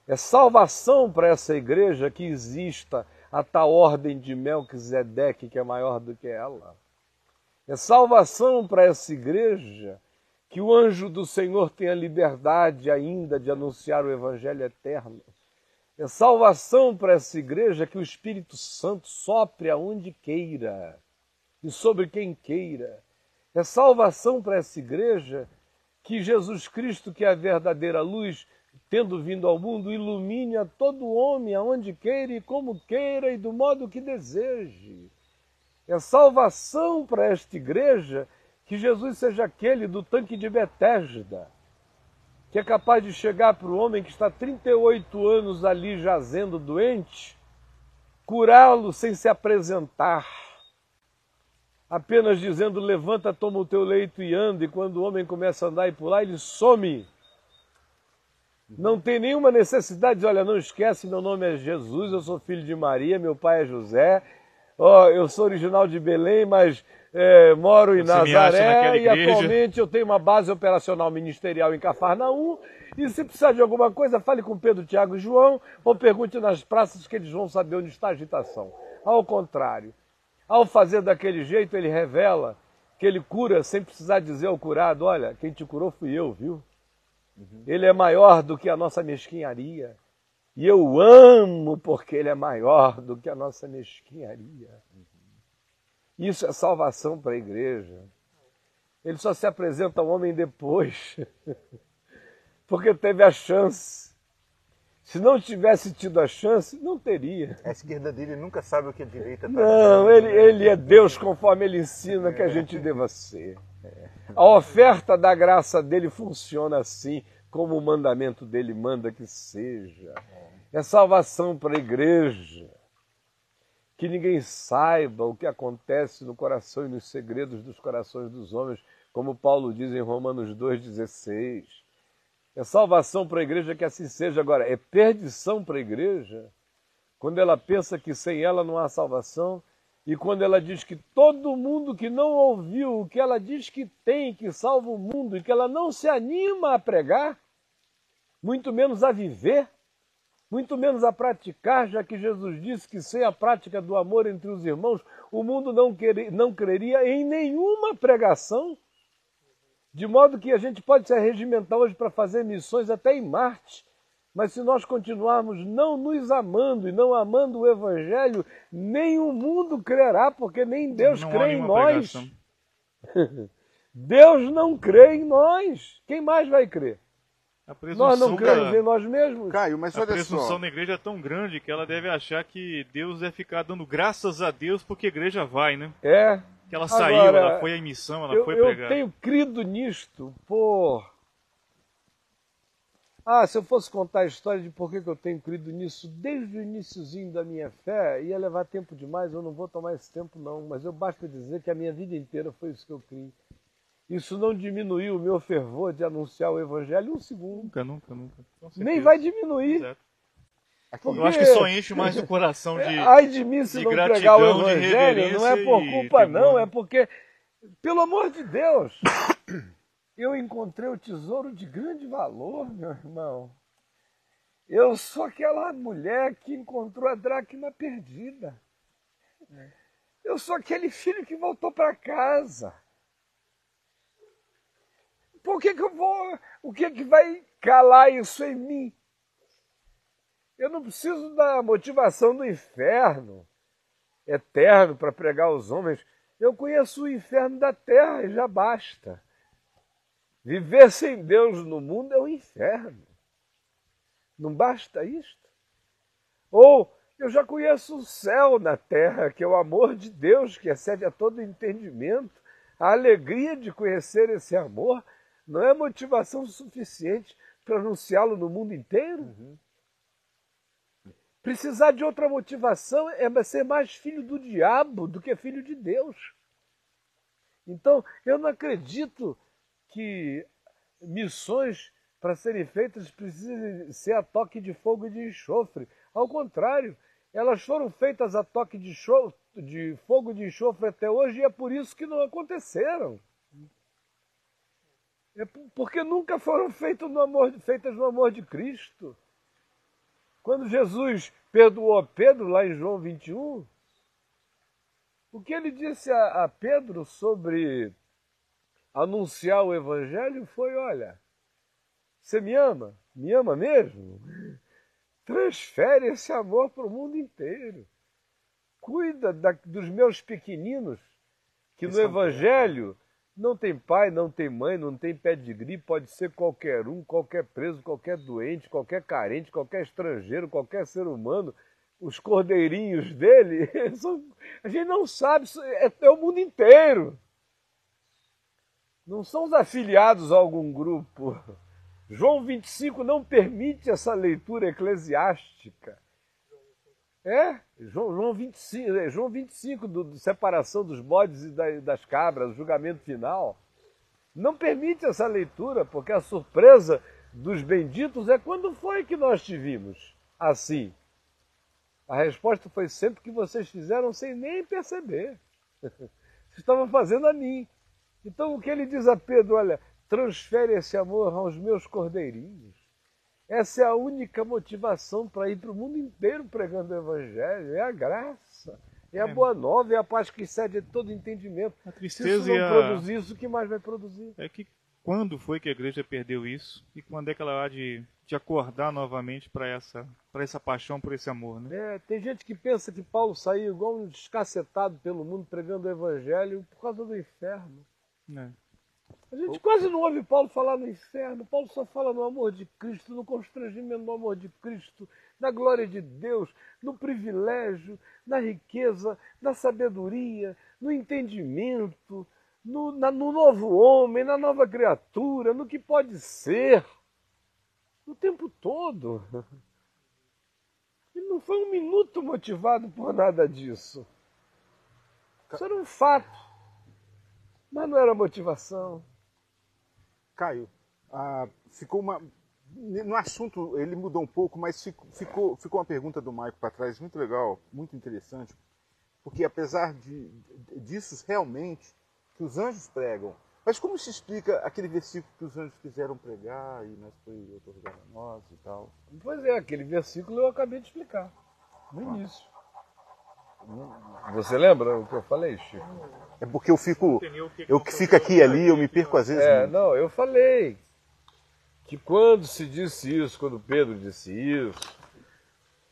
É salvação para essa igreja que exista a tal ordem de Melquisedeque, que é maior do que ela. É salvação para essa igreja que o anjo do Senhor tenha liberdade ainda de anunciar o Evangelho eterno. É salvação para essa igreja que o Espírito Santo sopre aonde queira e sobre quem queira. É salvação para essa igreja que Jesus Cristo, que é a verdadeira luz, tendo vindo ao mundo, ilumine a todo homem aonde queira e como queira e do modo que deseje. É salvação para esta igreja que Jesus seja aquele do tanque de Betesda, que é capaz de chegar para o homem que está 38 anos ali jazendo doente, curá-lo sem se apresentar apenas dizendo levanta, toma o teu leito e anda, e quando o homem começa a andar e pular, ele some. Não tem nenhuma necessidade de, olha, não esquece, meu nome é Jesus, eu sou filho de Maria, meu pai é José, oh, eu sou original de Belém, mas é, moro em Você Nazaré e atualmente eu tenho uma base operacional ministerial em Cafarnaum. E se precisar de alguma coisa, fale com Pedro, Tiago e João ou pergunte nas praças que eles vão saber onde está a agitação. Ao contrário, ao fazer daquele jeito, ele revela que ele cura sem precisar dizer ao curado: Olha, quem te curou fui eu, viu? Uhum. Ele é maior do que a nossa mesquinharia. E eu amo porque ele é maior do que a nossa mesquinharia. Uhum. Isso é salvação para a igreja. Ele só se apresenta ao homem depois, porque teve a chance se não tivesse tido a chance, não teria. A esquerda dele nunca sabe o que a direita está Não, ele, ele é Deus conforme ele ensina que a gente deva ser. A oferta da graça dele funciona assim, como o mandamento dele manda que seja. É salvação para a igreja. Que ninguém saiba o que acontece no coração e nos segredos dos corações dos homens, como Paulo diz em Romanos 2,16 é salvação para a igreja que assim seja. Agora, é perdição para a igreja quando ela pensa que sem ela não há salvação e quando ela diz que todo mundo que não ouviu o que ela diz que tem, que salva o mundo e que ela não se anima a pregar, muito menos a viver, muito menos a praticar, já que Jesus disse que sem a prática do amor entre os irmãos, o mundo não, querer, não creria em nenhuma pregação. De modo que a gente pode se arregimentar hoje para fazer missões até em Marte, mas se nós continuarmos não nos amando e não amando o Evangelho, nem o mundo crerá, porque nem Deus não crê em nós. Deus não crê em nós. Quem mais vai crer? nós não cremos da... em nós mesmos. Caio, mas olha a presunção só. na igreja é tão grande que ela deve achar que Deus deve ficar dando graças a Deus porque a igreja vai, né? É. que ela saiu, Agora, ela foi à missão, ela eu, foi eu pregar. tenho crido nisto por. Ah, se eu fosse contar a história de por que eu tenho crido nisso desde o iníciozinho da minha fé, ia levar tempo demais, eu não vou tomar esse tempo não, mas eu basta dizer que a minha vida inteira foi isso que eu criei. Isso não diminuiu o meu fervor de anunciar o evangelho um segundo. Nunca, nunca, nunca. Nem vai diminuir. Exato. Porque- Eu acho que só enche mais o coração de. Ai de mim se de não pregar o evangelho, não é por culpa não, é porque, pelo amor de Deus, eu encontrei o tesouro de grande valor, meu irmão. Eu sou aquela mulher que encontrou a dracma perdida. Eu sou aquele filho que voltou para casa. Por que, que eu vou. O que, que vai calar isso em mim? Eu não preciso da motivação do inferno eterno para pregar aos homens. Eu conheço o inferno da terra e já basta. Viver sem Deus no mundo é um inferno. Não basta isto? Ou eu já conheço o céu na terra, que é o amor de Deus que excede a todo entendimento. A alegria de conhecer esse amor não é motivação suficiente para anunciá-lo no mundo inteiro? Precisar de outra motivação é ser mais filho do diabo do que filho de Deus. Então, eu não acredito que missões para serem feitas precisem ser a toque de fogo e de enxofre. Ao contrário, elas foram feitas a toque de, de fogo e de enxofre até hoje e é por isso que não aconteceram. É por- porque nunca foram feitas no amor, feitas no amor de Cristo. Quando Jesus perdoou Pedro, lá em João 21, o que ele disse a, a Pedro sobre anunciar o Evangelho foi: olha, você me ama? Me ama mesmo? Transfere esse amor para o mundo inteiro. Cuida da- dos meus pequeninos, que no Evangelho não tem pai, não tem mãe, não tem pedigree, pode ser qualquer um, qualquer preso, qualquer doente, qualquer carente, qualquer estrangeiro, qualquer ser humano. Os cordeirinhos dele, são- a gente não sabe, é, é o mundo inteiro. Não são os afiliados a algum grupo. João 25 não permite essa leitura eclesiástica. É, João, João 25, é, João 25 do, do separação dos bodes e da- das cabras, julgamento final. Não permite essa leitura, porque a surpresa dos benditos é quando foi que nós te vimos assim. A resposta foi sempre que vocês fizeram sem nem perceber. Vocês estavam fazendo a mim. Então o que ele diz a Pedro, olha, transfere esse amor aos meus cordeirinhos. Essa é a única motivação para ir para o mundo inteiro pregando o Evangelho. É a graça, é a É. boa nova, é a paz que excede todo entendimento. A Se isso tristeza não a... produzir isso, o que mais vai produzir? é que quando foi que a igreja perdeu isso e quando é que ela há de, de acordar novamente para essa, para essa paixão, por esse amor, né? É, tem gente que pensa que Paulo saiu igual um descacetado pelo mundo pregando o Evangelho por causa do inferno. É. A gente quase não ouve Paulo falar no inferno. Paulo só fala no amor de Cristo, no constrangimento do amor de Cristo, na glória de Deus, no privilégio, na riqueza, na sabedoria, no entendimento, no, na- no novo homem, na nova criatura, no que pode ser. O tempo todo. Ele não foi um minuto motivado por nada disso. Isso era um fato. Mas não era motivação. Caio, ah, ficou uma. No assunto ele mudou um pouco, mas ficou, ficou, uma pergunta do Maico para trás muito legal, muito interessante, porque apesar de, disso realmente que os anjos pregam, mas como se explica aquele versículo que os anjos quiseram pregar e nós foi otorgado a nós e tal? Pois é, aquele versículo eu acabei de explicar no início. Você lembra o que eu falei, Chico? É porque eu fico, eu que fico aqui e ali, eu me perco às vezes. É, não, eu falei que quando se disse isso, quando Pedro disse isso,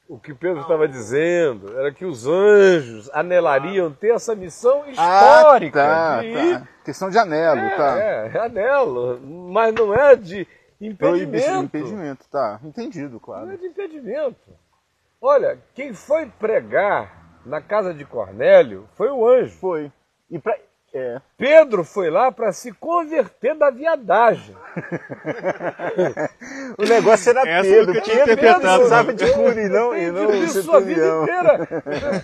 o que Pedro estava dizendo era que os anjos anelariam ter essa missão histórica Ah, tá, de tá. Questão de anelo, É, tá? é, é anelo, mas não é de Proibição, impedimento. impedimento, tá. Entendido, Não é claro. de impedimento. Olha, quem foi pregar na casa de Cornélio foi o anjo. Foi. E pra, É. Pedro foi lá para se converter da viadagem. o negócio era Essa Pedro. Que tinha Pedro precisava de cura e não, e não de sua vida inteira.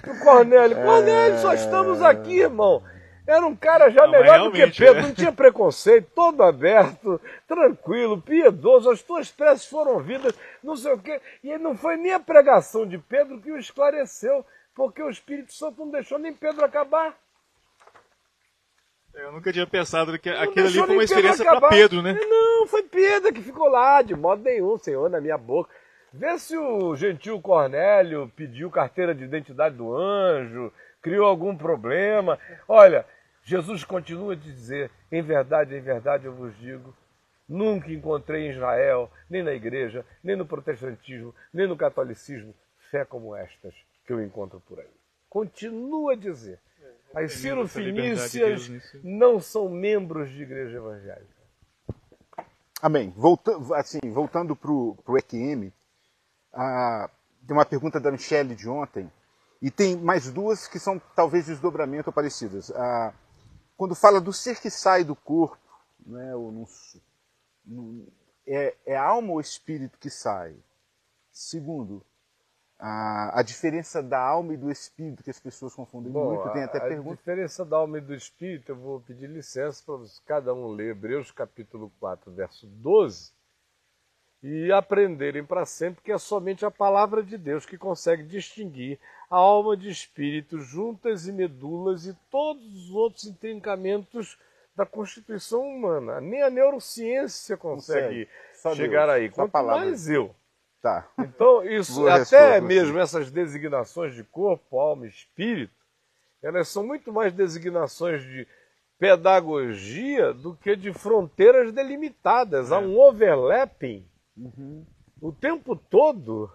O Cornélio, Cornélio, só estamos aqui, irmão. Era um cara já não, melhor do que Pedro, é. não tinha preconceito, todo aberto, tranquilo, piedoso, as tuas preces foram ouvidas, não sei o quê. E não foi nem a pregação de Pedro que o esclareceu, porque o Espírito Santo não deixou nem Pedro acabar. Eu nunca tinha pensado que não aquilo ali foi uma experiência para Pedro, né? Não, foi Pedro que ficou lá, de modo nenhum, Senhor, na minha boca. Vê se o gentil Cornélio pediu carteira de identidade do anjo, criou algum problema. Olha, Jesus continua a dizer: em verdade, em verdade eu vos digo, nunca encontrei em Israel, nem na igreja, nem no protestantismo, nem no catolicismo, fé como estas que eu encontro por aí. Continua a dizer. É, As cirofinícias não são membros de igreja evangélica. Amém. Volta, assim, voltando para o EQM, ah, tem uma pergunta da Michelle de ontem e tem mais duas que são talvez desdobramento ou parecidas. Ah, quando fala do ser que sai do corpo, né, ou é, é a alma ou espírito que sai? Segundo, a, a, diferença da alma e do espírito que as pessoas confundem Bom, muito, tem até a, pergunta. A diferença da alma e do espírito, eu vou pedir licença para cada um ler Hebreus capítulo 4, verso 12 e aprenderem para sempre que é somente a palavra de Deus que consegue distinguir a alma de espírito, juntas e medulas e todos os outros intrincamentos da constituição humana. Nem a neurociência consegue chegar Deus, aí, quanto mais eu. Tá. Então, isso, até mesmo essas designações de corpo, alma espírito, elas são muito mais designações de pedagogia do que de fronteiras delimitadas. É. Há um overlapping Uhum. O tempo todo,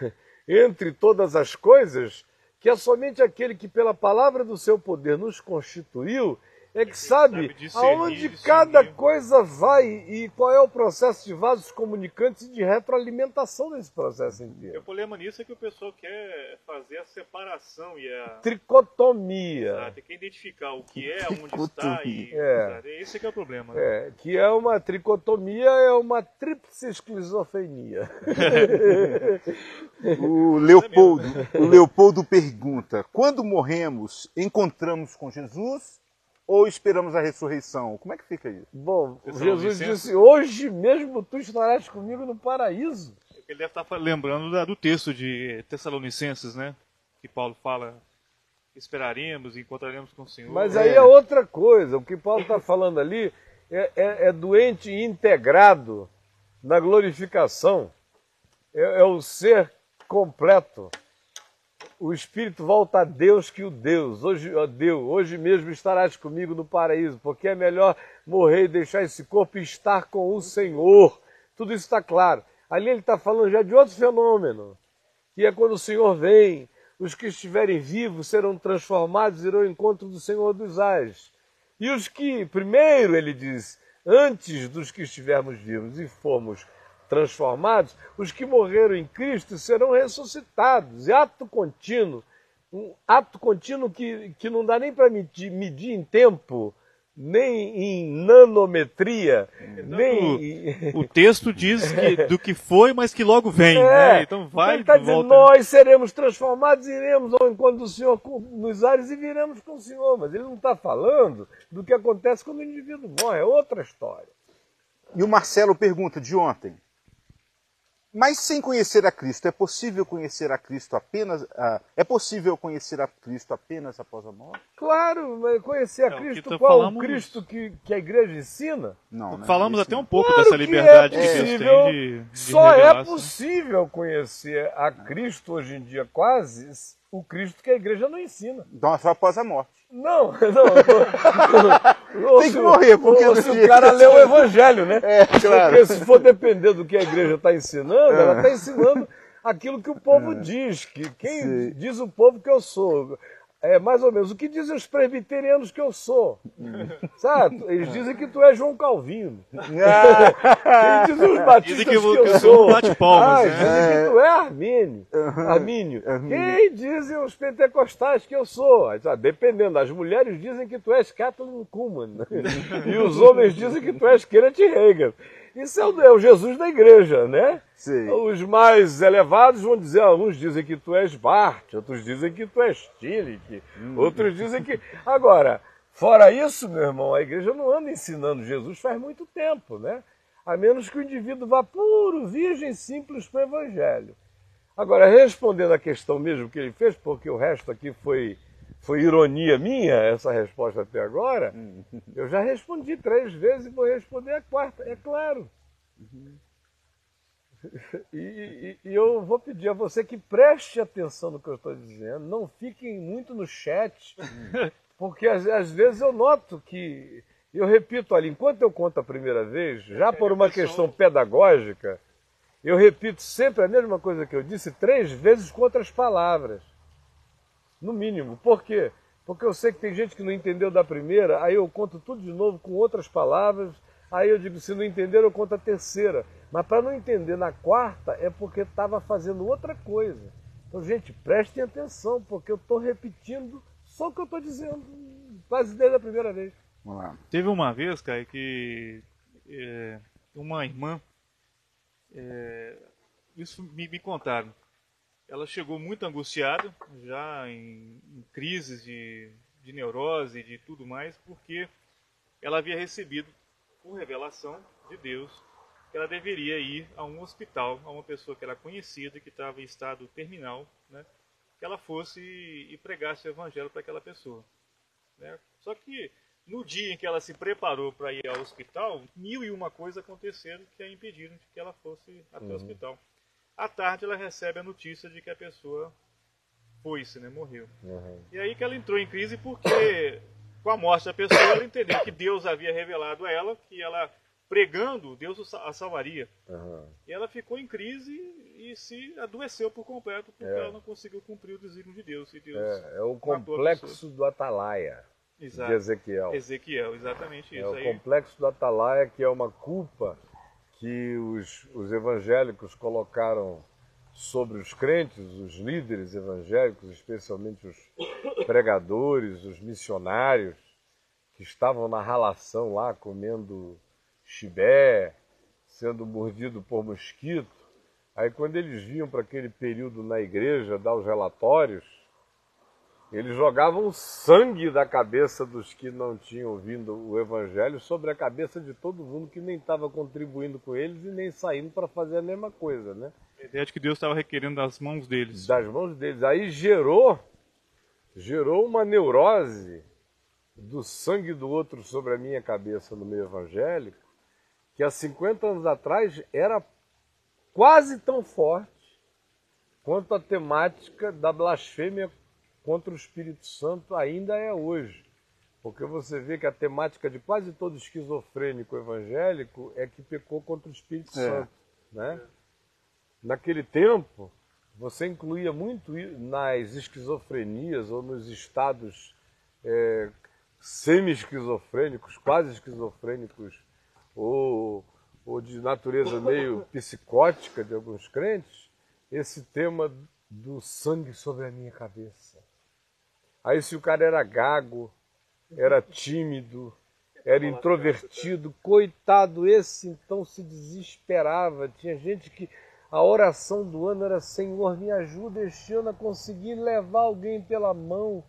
entre todas as coisas, que é somente aquele que, pela palavra do seu poder, nos constituiu é que sabe, sabe aonde cada coisa vai e qual é o processo de vasos comunicantes e de retroalimentação desse processo inteiro. O problema nisso é que o pessoal quer fazer a separação e a tricotomia. Exato, quer identificar o que é, onde está e é. esse é que é o problema. Né? É, que é uma tricotomia, é uma tríplice esquizofrenia. o Leopoldo, o Leopoldo pergunta: quando morremos, encontramos com Jesus? Ou esperamos a ressurreição? Como é que fica isso? Bom, Jesus disse: Hoje mesmo tu estarás comigo no paraíso. Ele deve estar lembrando do texto de Tessalonicenses, né? Que Paulo fala: esperaremos e encontraremos com o Senhor. Mas aí é outra coisa. O que Paulo está falando ali é, é, é, doente integrado na glorificação. É, é o ser completo o espírito volta a Deus que o Deus. Hoje, ó Deus, hoje mesmo estarás comigo no paraíso, porque é melhor morrer e deixar esse corpo e estar com o Senhor. Tudo isso está claro. Ali ele está falando já de outro fenômeno, que é quando o Senhor vem, os que estiverem vivos serão transformados e irão ao encontro do Senhor dos Ais. E os que, primeiro, ele diz, antes dos que estivermos vivos e formos transformados, os que morreram em Cristo serão ressuscitados. E ato contínuo, um ato contínuo que, que não dá nem para medir, medir em tempo, nem em nanometria, então, nem o, o texto diz que, do que foi, mas que logo vem, é, né? Então vai ele tá dizendo, nós seremos transformados, iremos ao encontro do Senhor nos ares e viremos com o Senhor, mas ele não está falando do que acontece quando o indivíduo morre, é outra história. E o Marcelo pergunta de ontem, mas sem conhecer a Cristo, é possível conhecer a Cristo apenas. Uh, é possível conhecer a Cristo apenas após a morte? Claro, conhecer a é, Cristo, qual falamos... o Cristo que, que a igreja ensina? Não, né? Falamos até um pouco claro dessa liberdade que, é que Deus tem de, de Só é possível conhecer a Cristo hoje em dia, quase, o Cristo que a igreja não ensina. Então só após a morte. Não, não. Tem que morrer, porque ou, se o cara lê o evangelho, né? É, claro. Porque se for depender do que a igreja está ensinando, ela está ensinando aquilo que o povo é. diz. Que quem Sim. diz o povo que eu sou? É mais ou menos o que dizem os presbiterianos que eu sou. Sabe? Eles dizem que tu é João Calvino. Eles dizem os batistas Dizem que, que, eu- que eu sou um bate-palmas, Ah, né? dizem que tu é Armínio. Armínio. Quem dizem os pentecostais que eu sou? Aí, sabe, Dependendo. As mulheres dizem que tu és Kathleen Kuhlman. E os homens dizem que tu és Kenneth Reagan. Isso é o, é o Jesus da igreja, né? Sim. Os mais elevados vão dizer, alguns dizem que tu és Bart, outros dizem que tu és Tillich, outros dizem que. Agora, fora isso, meu irmão, a igreja não anda ensinando Jesus faz muito tempo, né? A menos que o indivíduo vá puro, virgem, simples para o evangelho. Agora, respondendo à questão mesmo que ele fez, porque o resto aqui foi, foi ironia minha, essa resposta até agora, eu já respondi três vezes e vou responder a quarta, é claro. E, e- e eu vou pedir a você que preste atenção no que eu estou dizendo, não fiquem muito no chat, porque às, às vezes eu noto que, eu repito ali, enquanto eu conto a primeira vez, já por uma questão pedagógica, eu repito sempre a mesma coisa que eu disse três vezes com outras palavras. No mínimo. Por quê? Porque eu sei que tem gente que não entendeu da primeira, aí eu conto tudo de novo com outras palavras, aí eu digo, se não entenderam, eu conto a terceira. Mas para não entender na quarta é porque estava fazendo outra coisa. Então, gente, prestem atenção, porque eu estou repetindo só o que eu estou dizendo, quase desde a primeira vez. Vamos lá. Teve uma vez, cara, que é, uma irmã, é, isso me, me contaram, ela chegou muito angustiada, já em, em crises de, de neurose e de tudo mais, porque ela havia recebido, por revelação de Deus, que ela deveria ir a um hospital, a uma pessoa que era conhecida, que estava em estado terminal, né, que ela fosse e, pregasse o evangelho para aquela pessoa. né. Só que no dia em que ela se preparou para ir ao hospital, mil e uma coisas aconteceram que a impediram de que ela fosse até o hospital. À tarde ela recebe a notícia de que a pessoa foi-se, né, morreu. E aí que ela entrou em crise porque com a morte da pessoa ela entendeu que Deus havia revelado a ela que ela pregando Deus a salvaria. E ela ficou em crise e se adoeceu por completo porque É. ela não conseguiu cumprir o desígnio de Deus. E Deus É, é o complexo do Atalaia, Exato. de Ezequiel. Ezequiel, exatamente É isso o aí. complexo do Atalaia, que é uma culpa que os, os evangélicos colocaram sobre os crentes, os líderes evangélicos, especialmente os pregadores, os missionários, que estavam na ralação lá comendo chibé, sendo mordido por mosquito. Aí quando eles vinham para aquele período na igreja dar os relatórios, eles jogavam sangue da cabeça dos que não tinham ouvido o evangelho sobre a cabeça de todo mundo que nem estava contribuindo com eles e nem saindo para fazer a mesma coisa, né? A ideia de que Deus estava requerendo das mãos deles. Das mãos deles. Aí gerou gerou uma neurose do sangue do outro sobre a minha cabeça no meio evangélico, que há 50 anos atrás era quase tão forte quanto a temática da blasfêmia contra o Espírito Santo ainda é hoje. Porque você vê que a temática de quase todo esquizofrênico evangélico é que pecou contra o Espírito É. Santo. Né? Naquele tempo, você incluía muito nas esquizofrenias ou nos estados é, semi-esquizofrênicos, quase esquizofrênicos, ou, ou de natureza meio psicótica de alguns crentes, esse tema do sangue sobre a minha cabeça. Aí se o cara era gago, era tímido, era introvertido, coitado, esse então se desesperava. Tinha gente que a oração do ano era Senhor, me ajuda este ano a conseguir levar alguém pela mão,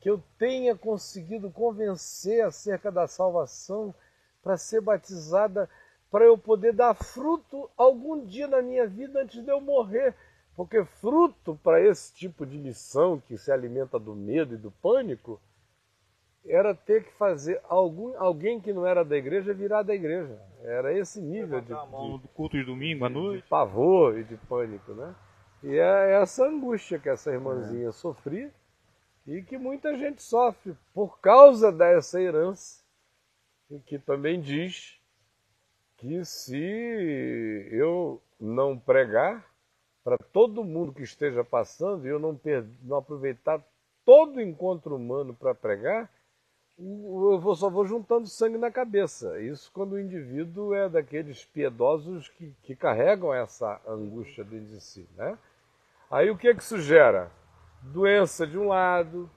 que eu tenha conseguido convencer acerca da salvação para ser batizada, para eu poder dar fruto algum dia na minha vida antes de eu morrer. Porque fruto para esse tipo de missão que se alimenta do medo e do pânico era ter que fazer algum, alguém que não era da igreja virar da igreja. Era esse nível de, mão de- culto de domingo à de noite. pavor e de pânico, né? E é essa angústia que essa irmãzinha sofria e que muita gente sofre por causa dessa herança, e que também diz que se eu não pregar para todo mundo que esteja passando e eu não, per- não aproveitar todo encontro humano para pregar, eu vou, só vou juntando sangue na cabeça. Isso quando o indivíduo é daqueles piedosos que, que carregam essa angústia dentro de si. Né? Aí o que, é que isso gera? Doença de um lado,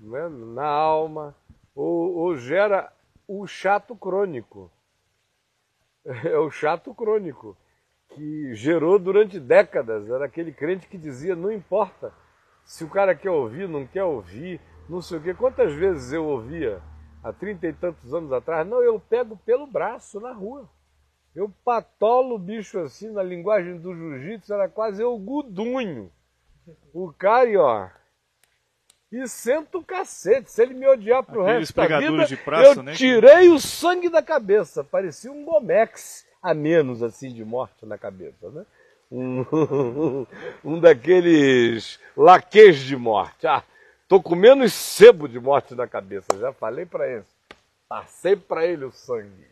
né, na alma, ou, ou gera o chato crônico. É o chato crônico, que gerou durante décadas. Era aquele crente que dizia: não importa se o cara quer ouvir, não quer ouvir, não sei o quê. Quantas vezes eu ouvia há trinta e tantos anos atrás? Não, eu pego pelo braço na rua. Eu patolo o bicho assim, na linguagem do jiu-jitsu, era quase eu gudunho. O cara, ó, e senta o cacete. Se ele me odiar pro Aqueles resto da vida, de praça, eu né, tirei o sangue da cabeça. Parecia um Gomex a menos, assim, de morte na cabeça, né? Um, um daqueles laques de morte. Ah, tô com menos sebo de morte na cabeça. Já falei para ele. Passei para ele o sangue.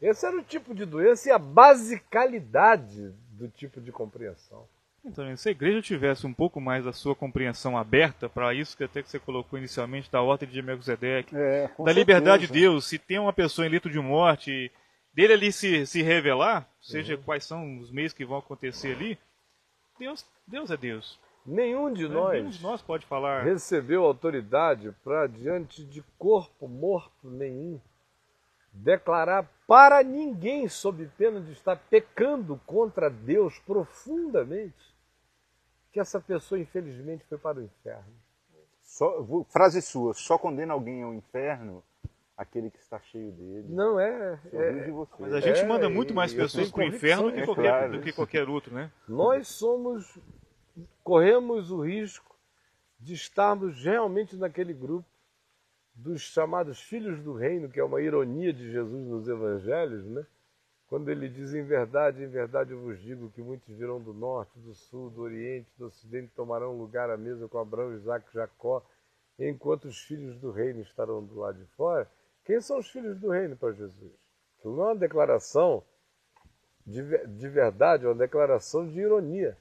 Esse era o tipo de doença e a basicalidade do tipo de compreensão. Então, se a igreja tivesse um pouco mais da sua compreensão aberta para isso que até que você colocou inicialmente da ordem de Melquisedeque, É, da liberdade de certeza. Deus, se tem uma pessoa em leito de morte, dele ali se, se revelar, seja quais são os meios que vão acontecer ali, Deus, Deus é Deus. Nenhum de Né? nós Nenhum de nós pode falar. recebeu autoridade para, diante de corpo morto nenhum, declarar para ninguém, sob pena de estar pecando contra Deus profundamente, que essa pessoa, infelizmente, foi para o inferno. Só, frase sua, só condena alguém ao inferno aquele que está cheio dele. Não é. É- vi de você. Mas a gente É, manda muito mais pessoas para o inferno do que, qualquer, claro. do que qualquer outro, né? nós somos, corremos o risco de estarmos realmente naquele grupo dos chamados filhos do reino, que é uma ironia de Jesus nos evangelhos, né? Quando ele diz em verdade, em verdade eu vos digo que muitos virão do norte, do sul, do oriente, do ocidente, tomarão lugar à mesa com Abraão, Isaac e Jacó, enquanto os filhos do reino estarão do lado de fora. Quem são os filhos do reino para Jesus? Aquilo não é uma declaração de, de verdade, é uma declaração de ironia.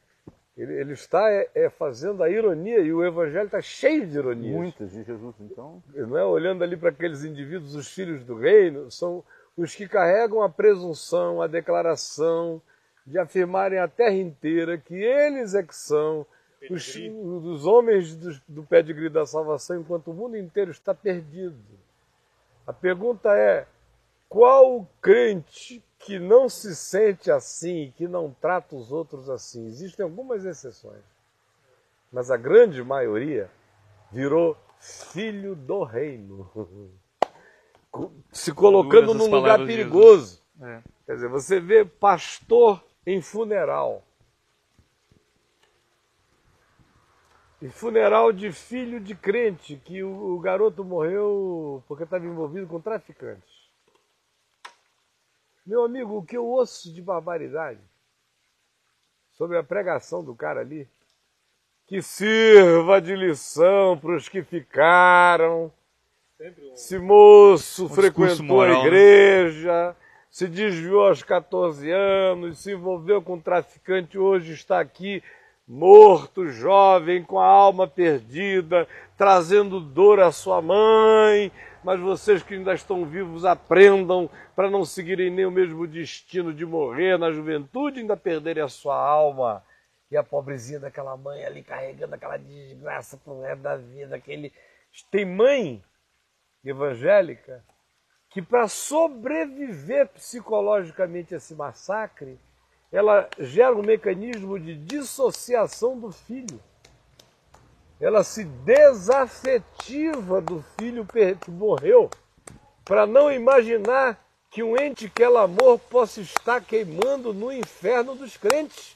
Ele, ele está é, é, fazendo a ironia e o evangelho está cheio de ironias. Muitas de Jesus, então. Não é? Olhando ali para aqueles indivíduos, os filhos do reino, são os que carregam a presunção, a declaração de afirmarem a terra inteira que eles é que são os, os homens do, do pedigree da salvação, enquanto o mundo inteiro está perdido. A pergunta é: qual o crente que não se sente assim, que não trata os outros assim? Existem algumas exceções, mas a grande maioria virou filho do reino, se colocando num lugar perigoso. É. Quer dizer, você vê pastor em funeral. Funeral de filho de crente, que o, o garoto morreu porque estava envolvido com traficantes. Meu amigo, o que eu ouço de barbaridade sobre a pregação do cara ali, que sirva de lição para os que ficaram. Esse moço Um frequentou moral, a né? igreja, se desviou aos 14 anos, se envolveu com traficante, hoje está aqui morto, jovem, com a alma perdida, trazendo dor à sua mãe. Mas vocês que ainda estão vivos, aprendam para não seguirem nem o mesmo destino de morrer na juventude, ainda perderem a sua alma. E a pobrezinha daquela mãe ali carregando aquela desgraça pro resto da vida, aquele. Tem mãe evangélica que para sobreviver psicologicamente a esse massacre, ela gera um mecanismo de dissociação do filho. Ela se desafetiva do filho que morreu, para não imaginar que um ente que ela amou possa estar queimando no inferno dos crentes.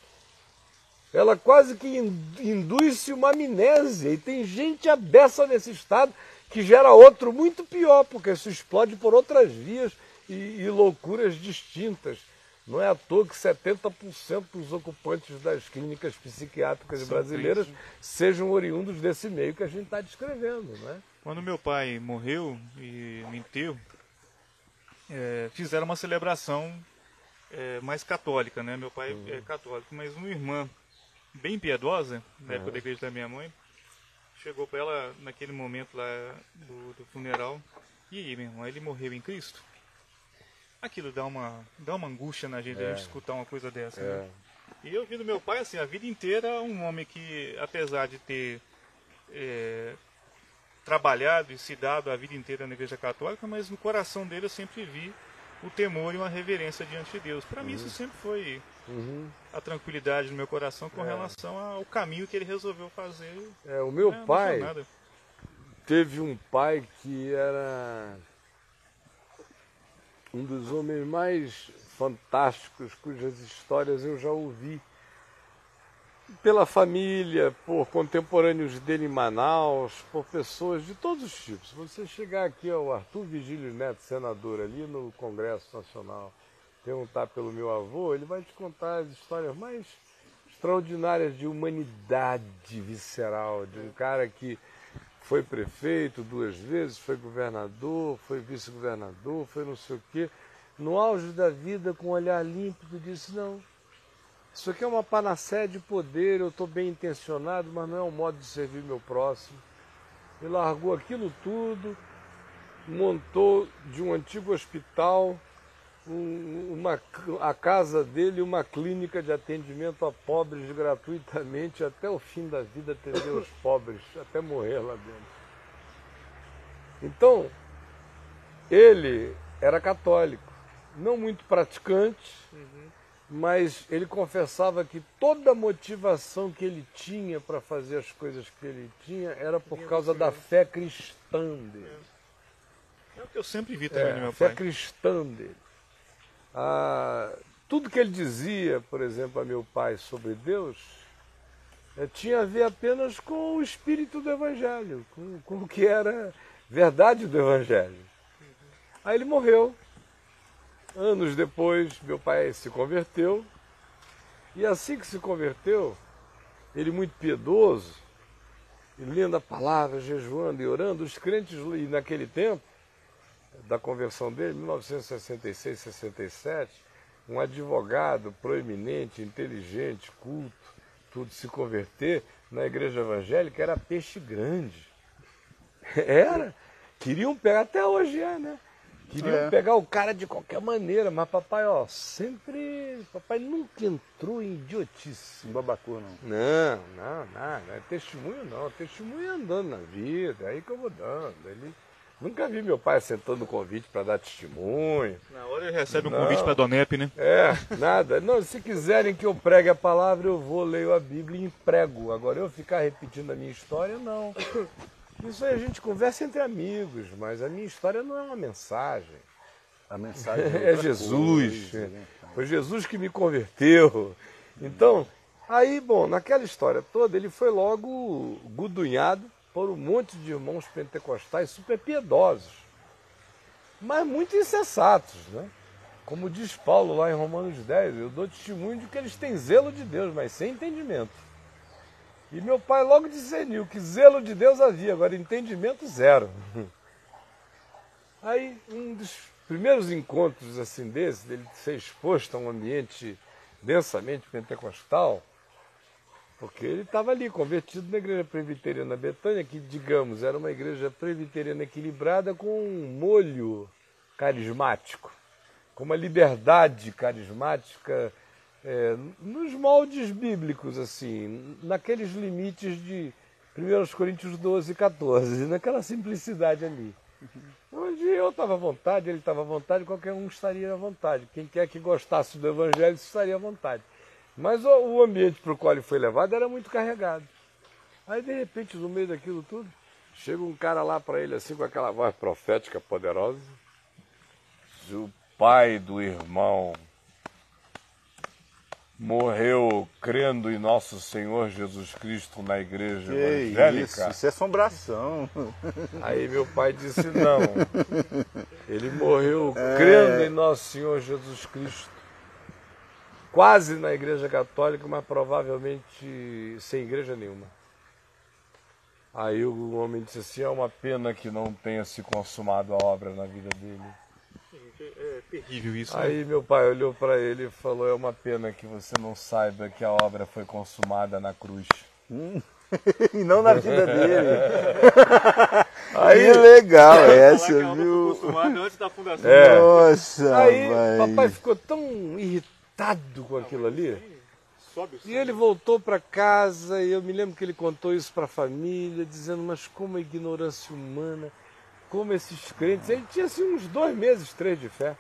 Ela quase que in- induz-se uma amnésia. E tem gente abessa nesse estado que gera outro muito pior, porque isso explode por outras vias e, e loucuras distintas. Não é à toa que 70% dos ocupantes das clínicas psiquiátricas São brasileiras sejam oriundos desse meio que a gente está descrevendo. Né? Quando meu pai morreu e no enterro, é, fizeram uma celebração é, mais católica, né? Meu pai é católico, mas uma irmã bem piedosa, na época da igreja da minha mãe, chegou para ela naquele momento lá do, do funeral. E aí, meu irmão, ele morreu em Cristo? Aquilo dá uma, dá uma angústia na gente, É. a gente escutar uma coisa dessa. É. Né? E eu vi do meu pai, assim, a vida inteira, um homem que, apesar de ter é, trabalhado e se dado a vida inteira na Igreja Católica, mas no coração dele eu sempre vi o temor e uma reverência diante de Deus. Para mim, isso sempre foi Uhum. a tranquilidade no meu coração com É. relação ao caminho que ele resolveu fazer. É, o meu É, pai teve um pai que era um dos homens mais fantásticos cujas histórias eu já ouvi pela família, por contemporâneos dele em Manaus, por pessoas de todos os tipos. Você chegar aqui ao Arthur Vigílio Neto, senador, ali no Congresso Nacional, perguntar pelo meu avô, ele vai te contar as histórias mais extraordinárias de humanidade visceral, de um cara que foi prefeito duas vezes, foi governador, foi vice-governador, foi não sei o quê. No auge da vida, com um olhar límpido, disse, não, isso aqui é uma panaceia de poder, eu estou bem intencionado, mas não é um modo de servir meu próximo. E largou aquilo tudo, montou de um antigo hospital uma, a casa dele uma clínica de atendimento a pobres gratuitamente até o fim da vida atender os pobres, até morrer lá dentro. Então, ele era católico, não muito praticante, mas ele confessava que toda a motivação que ele tinha para fazer as coisas que ele tinha era por causa da fé cristã dele. É o que eu sempre vi também É, no a meu fé pai. cristã dele. Ah, tudo que ele dizia, por exemplo, a meu pai sobre Deus, eh, tinha a ver apenas com o espírito do Evangelho, com, com o que era verdade do Evangelho. Aí ele morreu. Anos depois, meu pai se converteu. E assim que se converteu, ele muito piedoso, lendo a palavra, jejuando e orando, os crentes, naquele tempo, da conversão dele, 1966, 67, um advogado proeminente, inteligente, culto, tudo se converter na igreja evangélica era peixe grande. Era. Queriam pegar, até hoje é, né? Queriam É. pegar o cara de qualquer maneira, mas papai, ó, sempre. Papai nunca entrou em idiotice. Babacô, não. Não, não, não, não é testemunho não. Testemunho andando na vida, é aí que eu vou dando. Ele... Nunca vi meu pai sentando no convite para dar testemunho. Na hora ele recebe um Não. convite para Donep, né? É, nada. Não, se quiserem que eu pregue a palavra, eu vou, leio a Bíblia e emprego. Agora eu ficar repetindo a minha história, não. Isso aí a gente conversa entre amigos, mas a minha história não é uma mensagem. A mensagem É outra Jesus. coisa, né? Foi Jesus que me converteu. Então, aí, bom, naquela história toda, ele foi logo gudunhado por um monte de irmãos pentecostais super piedosos, mas muito insensatos, né? Como diz Paulo lá em Romanos 10, eu dou testemunho de que eles têm zelo de Deus, mas sem entendimento. E meu pai logo discerniu que zelo de Deus havia, agora entendimento zero. Aí, um dos primeiros encontros assim desse, dele ser exposto a um ambiente densamente pentecostal, porque ele estava ali, convertido na igreja presbiteriana Betânia, que, digamos, era uma igreja presbiteriana equilibrada com um molho carismático, com uma liberdade carismática é, nos moldes bíblicos, assim, naqueles limites de 1 Coríntios 12 e 14, naquela simplicidade ali. Onde eu estava à vontade, ele estava à vontade, qualquer um estaria à vontade. Quem quer que gostasse do Evangelho estaria à vontade. Mas o, ambiente para o qual ele foi levado era muito carregado. Aí, de repente, no meio daquilo tudo, chega um cara lá para ele, assim, com aquela voz profética poderosa. O pai do irmão morreu crendo em nosso Senhor Jesus Cristo na igreja Que evangélica. isso, isso é assombração. Aí meu pai disse não. Ele morreu crendo em nosso Senhor Jesus Cristo. Quase na igreja católica, mas provavelmente sem igreja nenhuma. Aí o homem disse assim, é uma pena que não tenha se consumado a obra na vida dele. É terrível isso. né? Aí meu pai olhou para ele e falou, é uma pena que você não saiba que a obra foi consumada na cruz. e não na vida dele. Aí, que legal essa, viu? foi acostumada antes da fundação. É. Nossa, aí papai ficou tão irritado com aquilo ali. E ele voltou para casa e eu me lembro que ele contou isso para a família, dizendo, mas como a ignorância humana, como esses crentes, ele tinha assim uns dois meses, três de fé,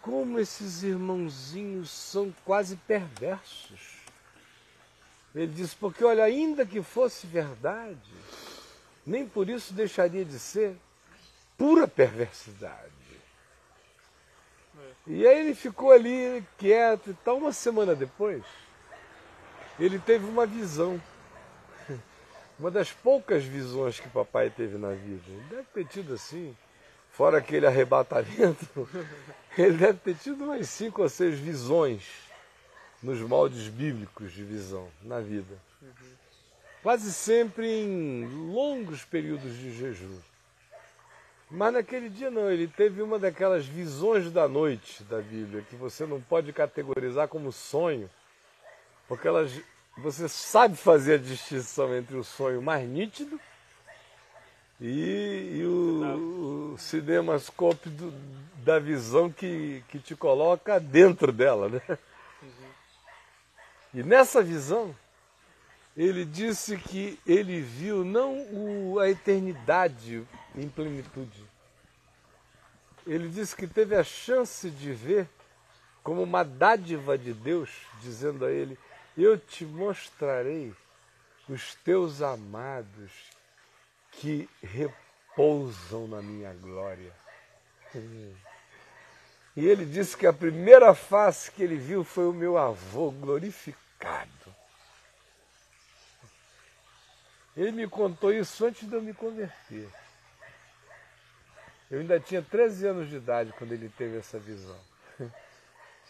como esses irmãozinhos são quase perversos. Ele disse, porque olha, ainda que fosse verdade, nem por isso deixaria de ser pura perversidade. E aí ele ficou ali quieto e tal. Uma semana depois, ele teve uma visão. Uma das poucas visões que papai teve na vida. Ele deve ter tido assim, fora aquele arrebatamento, ele deve ter tido umas cinco ou seis visões nos moldes bíblicos de visão na vida. Quase sempre em longos períodos de jejum. Mas naquele dia não, ele teve uma daquelas visões da noite da Bíblia, que você não pode categorizar como sonho, porque elas, você sabe fazer a distinção entre o sonho mais nítido e, e o, o cinemascope do- da visão que, que te coloca dentro dela. Né? E nessa visão, ele disse que ele viu não o- a eternidade em plenitude. Ele disse que teve a chance de ver como uma dádiva de Deus, dizendo a ele: Eu te mostrarei os teus amados que repousam na minha glória. E ele disse que a primeira face que ele viu foi o meu avô glorificado. Ele me contou isso antes de eu me converter. Eu ainda tinha 13 anos de idade quando ele teve essa visão.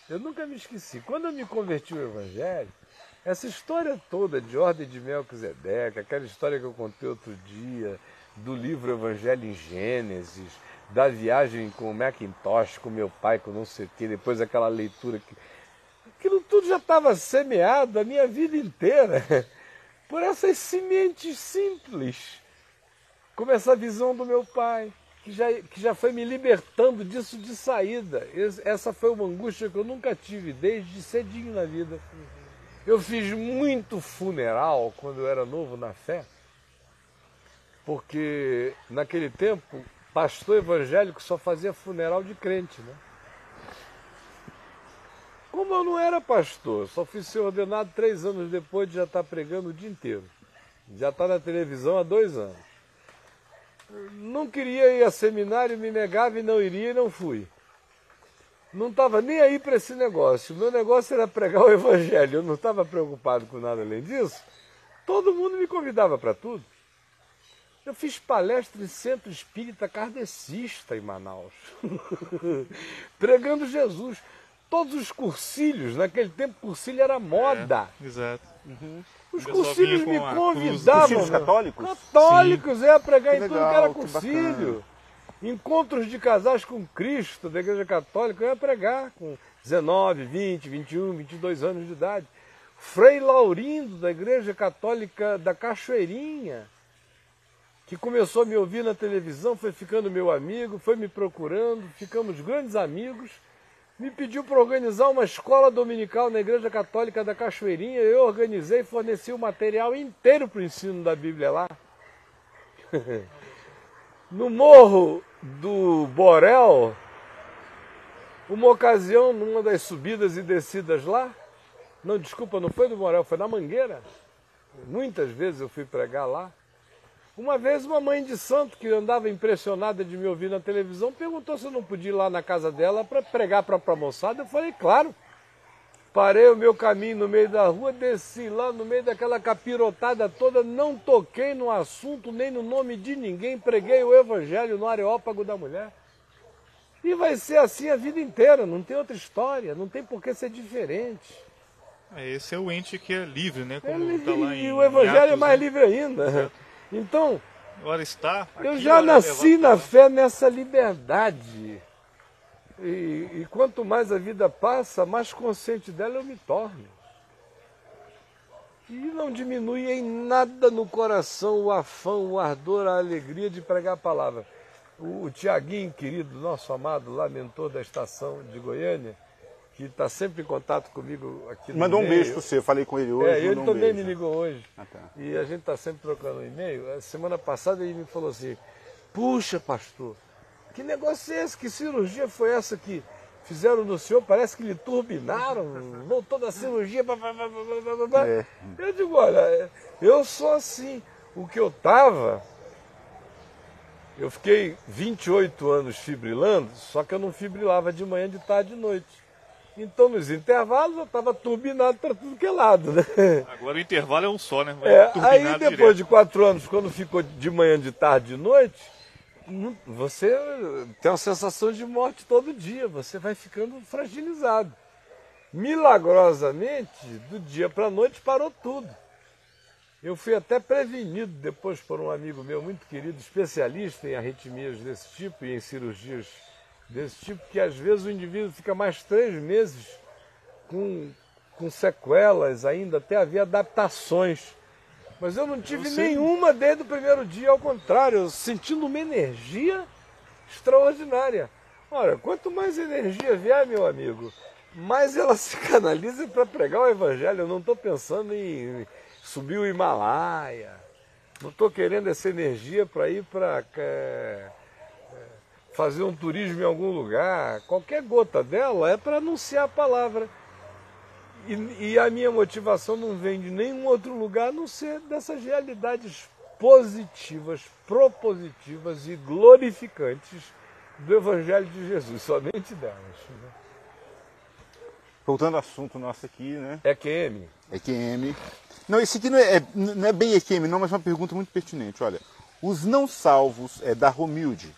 Eu nunca me esqueci. Quando eu me converti ao Evangelho, essa história toda de ordem de Melquisedeque, aquela história que eu contei outro dia, do livro Evangelho em Gênesis, da viagem com o Macintosh, com meu pai, com não sei o quê, depois aquela leitura que. Aquilo tudo já estava semeado a minha vida inteira por essas sementes simples. Como essa visão do meu pai, que já, que já foi me libertando disso de saída. Essa foi uma angústia que eu nunca tive desde cedinho na vida. Eu fiz muito funeral quando eu era novo na fé, porque naquele tempo, pastor evangélico só fazia funeral de crente, né? Como eu não era pastor, só fui ser ordenado três anos depois de já estar pregando o dia inteiro. Já está na televisão há dois anos. Não queria ir a seminário, me negava e não iria e não fui. Não estava nem aí para esse negócio. O meu negócio era pregar o evangelho. Eu não estava preocupado com nada além disso. Todo mundo me convidava para tudo. Eu fiz palestra em centro espírita kardecista em Manaus, pregando Jesus. Todos os cursilhos, naquele tempo cursilho era moda. Exato. Os O pessoal cursilhos me convidavam. Cursilhos católicos? Católicos, é, pregar Que em tudo legal, que era que cursilho. Encontros de casais com Cristo da Igreja Católica, eu ia pregar com 19, 20, 21, 22 anos de idade. Frei Laurindo, da Igreja Católica da Cachoeirinha, que começou a me ouvir na televisão, foi ficando meu amigo, foi me procurando, ficamos grandes amigos. Me pediu para organizar uma escola dominical na Igreja Católica da Cachoeirinha. Eu organizei e forneci o material inteiro para o ensino da Bíblia lá. No morro do Borel, uma ocasião, numa das subidas e descidas lá, não, desculpa, não foi do Borel, foi na Mangueira. Muitas vezes eu fui pregar lá. Uma vez uma mãe de santo que andava impressionada de me ouvir na televisão perguntou se eu não podia ir lá na casa dela para pregar para a moçada. Eu falei, claro. Parei o meu caminho no meio da rua, desci lá no meio daquela capirotada toda, não toquei no assunto nem no nome de ninguém, preguei o evangelho no areópago da mulher. E vai ser assim a vida inteira, não tem outra história, não tem por que ser diferente. É, esse é o ente que é livre, né? É Como livre, tá lá em e o evangelho é Atos, mais né? livre ainda. Então, Ora está. Eu já nasci na fé nessa liberdade. E, e quanto mais a vida passa, mais consciente dela eu me torno. E não diminui em nada no coração o afã, o ardor, a alegria de pregar a palavra. O, o Tiaguinho, querido, nosso amado, lá, mentor da estação de Goiânia, que está sempre em contato comigo aqui no Mandou um beijo para você, falei com ele hoje. É, ele um também beijo. me ligou hoje. Ah, tá. E a gente está sempre trocando um e-mail. A semana passada ele me falou assim: Puxa, pastor, que negócio é esse? Que cirurgia foi essa que fizeram no senhor? Parece que lhe turbinaram, voltou da cirurgia. Blá, blá, blá, blá, blá. É. Eu digo: Olha, eu sou assim. O que eu estava. Eu fiquei 28 anos fibrilando, só que eu não fibrilava de manhã, de tarde e de noite. Então, nos intervalos, eu estava turbinado para tudo que é lado, né? Agora o intervalo é um só, né? É, aí depois direto. de quatro anos, quando ficou de manhã, de tarde, de noite, não- você tem uma sensação de morte todo dia, você vai ficando fragilizado. Milagrosamente, do dia para a noite parou tudo. Eu fui até prevenido depois por um amigo meu muito querido, especialista em arritmias desse tipo e em cirurgias desse tipo, que às vezes o indivíduo fica mais três meses com, com sequelas ainda, até havia adaptações. Mas eu não tive nenhuma desde o primeiro dia, ao contrário, eu sentindo uma energia extraordinária. Ora, quanto mais energia vier, meu amigo, mais ela se canaliza para pregar o evangelho. Eu não estou pensando em subir o Himalaia, não estou querendo essa energia para ir para fazer um turismo em algum lugar. Qualquer gota dela é para anunciar a palavra. E, e a minha motivação não vem de nenhum outro lugar a não ser dessas realidades positivas, propositivas e glorificantes do Evangelho de Jesus, somente delas. né? Voltando ao assunto nosso aqui, né? É QM. EQM. Não, esse aqui não é, é- não é bem EQM, não, mas é uma pergunta muito pertinente. Olha, os não salvos, é da Romilde,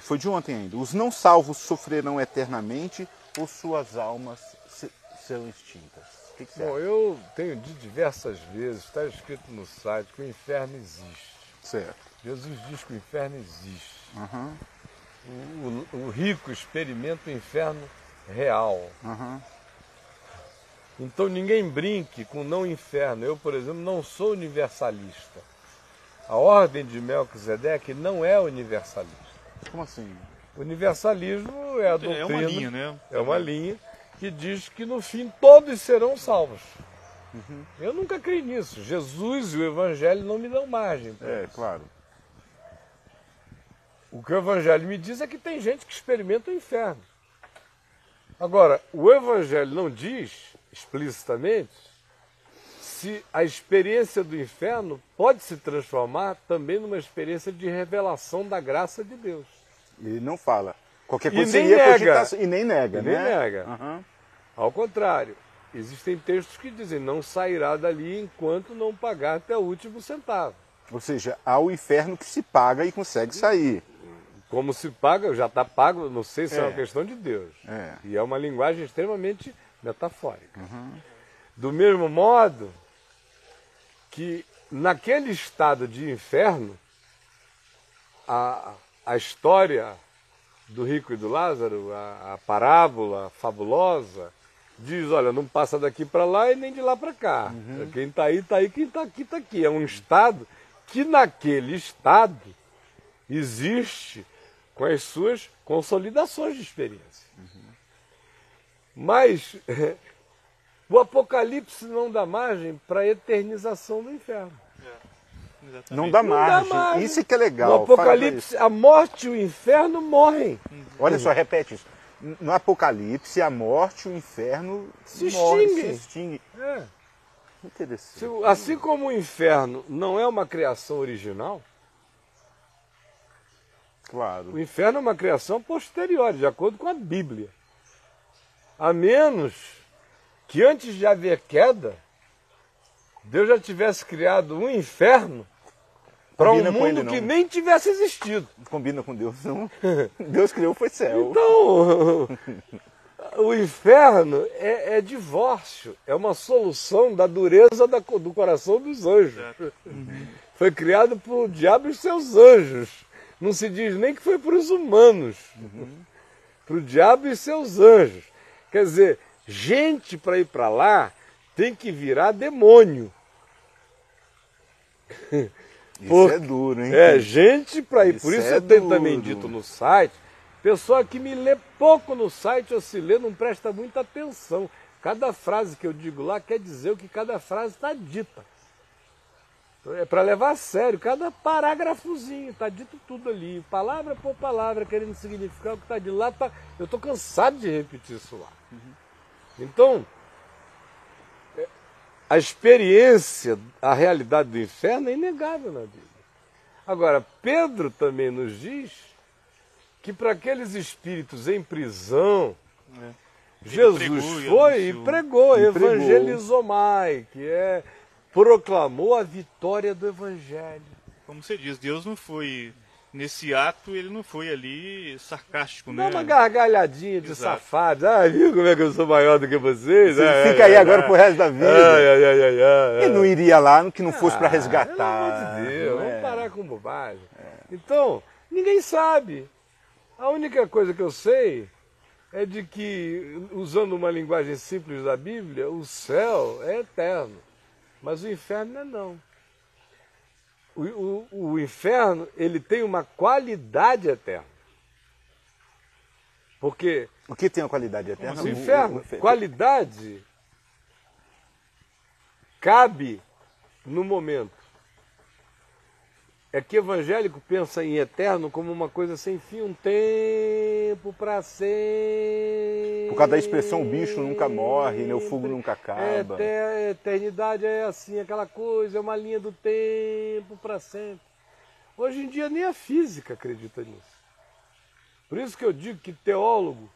foi de ontem ainda. Os não salvos sofrerão eternamente ou suas almas se- serão extintas? Que, que Bom, acha? eu tenho dito diversas vezes, está escrito no site, que o inferno existe. Certo. Jesus diz que o inferno existe. Aham, O, o- o rico experimenta o inferno real. aham. Então ninguém brinque com não inferno. Eu, por exemplo, não sou universalista. A ordem de Melquisedeque não é universalista. Como assim? O universalismo é a doutrina. É uma linha, né? É uma linha que diz que no fim todos serão salvos. Eu nunca creio nisso. Jesus e o Evangelho não me dão margem. pra É, isso. claro. O que o Evangelho me diz é que tem gente que experimenta o inferno. Agora, o Evangelho não diz explicitamente se a experiência do inferno pode se transformar também numa experiência de revelação da graça de Deus. Ele não fala. Qualquer E coisa nem seria nega. cogitação- E nem nega, E nem né? nega. Aham. Ao contrário, existem textos que dizem não sairá dali enquanto não pagar até o último centavo. Ou seja, há o inferno que se paga e consegue sair. Como se paga, já está pago, não sei se é. É. uma questão de Deus. É. E é uma linguagem extremamente metafórica. Do mesmo modo que naquele estado de inferno, a, a história do rico e do Lázaro, a, a parábola fabulosa, diz, olha, não passa daqui para lá e nem de lá para cá. Quem está aí, está aí, quem está aqui, está aqui. É um estado que naquele estado existe com as suas consolidações de experiência. Mas o Apocalipse não dá margem para a eternização do inferno. Exatamente. Não dá Não dá margem. margem. Isso é que é legal. No Apocalipse, a morte e o inferno morrem. isso. Olha só, repete isso. No Apocalipse, a morte, o inferno Se morre, extingue. se extingue. É. Interessante. Se Assim como o inferno não é uma criação original, Claro. o inferno é uma criação posterior, de acordo com a Bíblia. A menos que antes de haver queda, Deus já tivesse criado um inferno para um mundo ele, que nem tivesse existido. Combina com Deus, não. Deus criou foi céu. Então, o inferno é, é divórcio, é uma solução da dureza da do coração dos anjos. Foi criado por o diabo e seus anjos. Não se diz nem que foi para os humanos. Para o diabo e seus anjos. Quer dizer, gente para ir para lá tem que virar demônio. Isso é duro, hein? É, gente para ir. Por Isso isso é eu tenho duro. também dito no site, pessoa que me lê pouco no site ou se lê não presta muita atenção. Cada frase que eu digo lá quer dizer o que cada frase está dita. Então, É para levar a sério, cada parágrafozinho, está dito tudo ali, palavra por palavra, querendo significar o que está de lá. Tá... Eu estou cansado de repetir isso lá. Então, é, a experiência, a realidade do inferno é inegável na Bíblia. Agora, Pedro também nos diz que para aqueles espíritos em prisão, Jesus pregou foi e pregou, E pregou. evangelizou mais, que é proclamou a vitória do evangelho. Como você diz, Deus não foi. Nesse ato, ele não foi ali sarcástico, Dá né? uma gargalhadinha de Exato. safado. Ah, viu como é que eu sou maior do que vocês? Você Ai, fica ai, aí ai, agora ai. pro resto da vida. Ai, Ele não iria lá que não fosse Ah, resgatar. Pelo amor de Deus, não é? vamos parar com bobagem. Então, ninguém sabe. A única coisa que eu sei é de que, usando uma linguagem simples da Bíblia, o céu é eterno, mas o inferno não é não. O, o- o inferno, ele tem uma qualidade eterna. Porque O que tem a qualidade eterna? o inferno, qualidade cabe no momento. É que evangélico pensa em eterno como uma coisa sem fim, um tempo para sempre. Por causa da expressão, o bicho nunca morre, né? O fogo nunca acaba. É, eter- eternidade é assim, aquela coisa, é uma linha do tempo para sempre. Hoje em dia nem a física acredita nisso. Por isso que eu digo que teólogo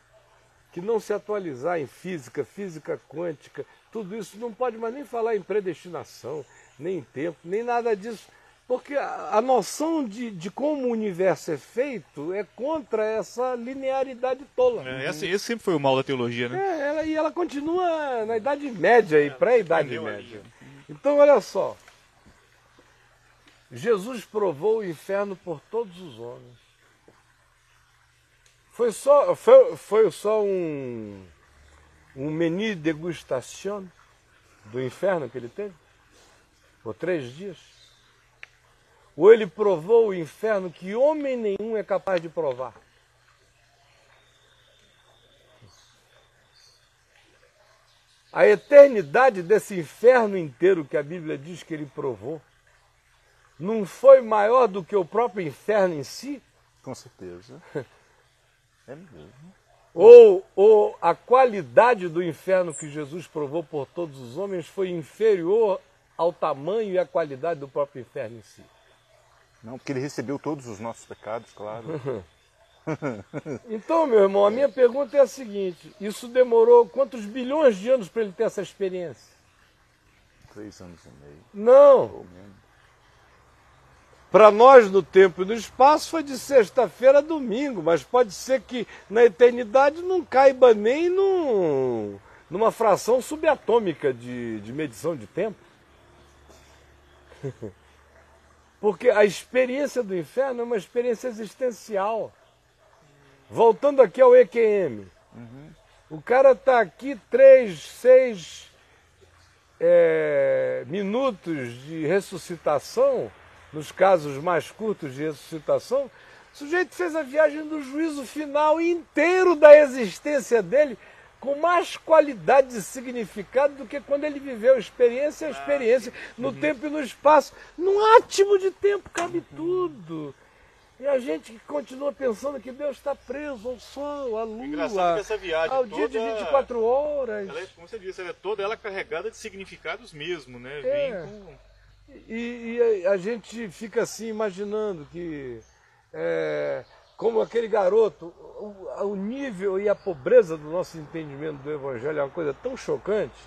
que não se atualizar em física, física quântica, tudo isso não pode mais nem falar em predestinação, nem em tempo, nem nada disso. Porque a, a noção de, de como o universo é feito é contra essa linearidade tola. É, esse, esse sempre foi o mal da teologia, né? É, ela, e ela continua na Idade Média e pré-Idade Entendeu a Média. Então, olha só. Jesus provou o inferno por todos os homens. Foi só, foi, foi só um, um menu degustação do inferno que ele teve? Por três dias? Ou ele provou o inferno que homem nenhum é capaz de provar? A eternidade desse inferno inteiro que a Bíblia diz que ele provou não foi maior do que o próprio inferno em si? Com certeza. É mesmo. Ou, ou a qualidade do inferno que Jesus provou por todos os homens foi inferior ao tamanho e à qualidade do próprio inferno em si? Não, porque ele recebeu todos os nossos pecados, claro. Então, meu irmão, a minha pergunta é a seguinte: isso demorou quantos bilhões de anos para ele ter essa experiência? Três anos e meio, Não. Para nós, no tempo e no espaço, foi de sexta-feira a domingo, mas pode ser que na eternidade não caiba nem num, numa fração subatômica de, de medição de tempo. Porque a experiência do inferno é uma experiência existencial. Voltando aqui ao EQM. O cara está aqui três, seis é, minutos de ressuscitação, nos casos mais curtos de ressuscitação, o sujeito fez a viagem do juízo final inteiro da existência dele com mais qualidade e significado do que quando ele viveu experiência, a experiência no tempo e no espaço. Num átimo de tempo cabe tudo. E a gente que continua pensando que Deus está preso ao sol, à lua, engraçado que essa viagem ao dia de toda- 24 horas. Ela é, como você disse, ela é toda ela carregada de significados mesmo, né? É. Vem com... E, e a, a gente fica assim imaginando que, é, como aquele garoto, o, o nível e a pobreza do nosso entendimento do Evangelho é uma coisa tão chocante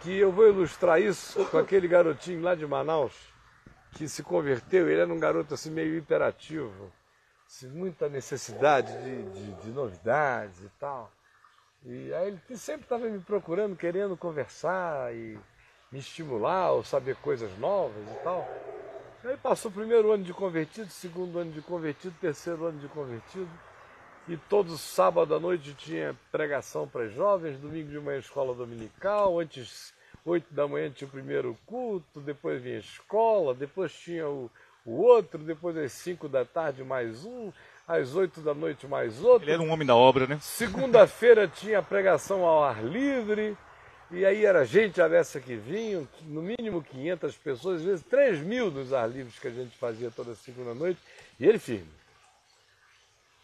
que eu vou ilustrar isso com aquele garotinho lá de Manaus que se converteu. Ele era um garoto assim meio hiperativo, assim, muita necessidade de, de, de novidades e tal. E aí ele sempre estava me procurando, querendo conversar e me estimular ou saber coisas novas e tal. Aí passou o primeiro ano de convertido, segundo ano de convertido, terceiro ano de convertido. E todo sábado à noite tinha pregação para jovens, domingo de manhã escola dominical, antes oito da manhã tinha o primeiro culto, depois vinha a escola, depois tinha o, o outro, depois às cinco da tarde mais um, às oito da noite mais outro. Ele era um homem da obra, né? Segunda-feira tinha pregação ao ar livre, e aí era gente a dessa que vinham, no mínimo 500 pessoas, às vezes 3 mil nos ar livres que a gente fazia toda segunda noite, e ele firme.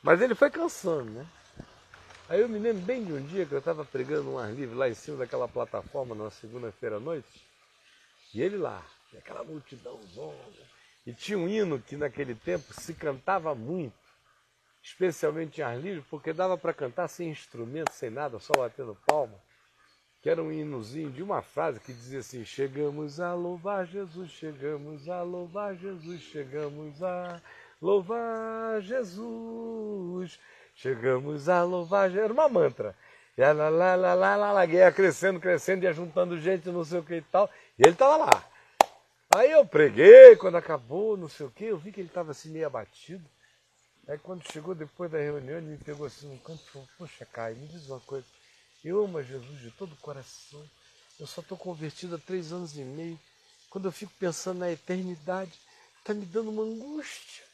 Mas ele foi cansando, né? Aí eu me lembro bem de um dia que eu estava pregando um ar livre lá em cima daquela plataforma numa segunda-feira à noite, e ele lá, e aquela multidão. E tinha um hino que naquele tempo se cantava muito, especialmente em ar livre, porque dava para cantar sem instrumento, sem nada, só batendo palma. Que era um hinozinho de uma frase que dizia assim: Chegamos a louvar Jesus, chegamos a louvar Jesus, chegamos a louvar Jesus. Chegamos a louvar Jesus. Era uma mantra. E lá, lá, lá, lá, lá, lá, ia crescendo, crescendo, ia juntando gente, não sei o que e tal. E ele estava lá. Aí eu preguei, quando acabou, não sei o que, eu vi que ele estava assim meio abatido. Aí quando chegou depois da reunião, ele me pegou assim no canto e falou, poxa, Caio, me diz uma coisa. Eu amo a Jesus de todo o coração. Eu só estou convertido há três anos e meio. Quando eu fico pensando na eternidade, está me dando uma angústia.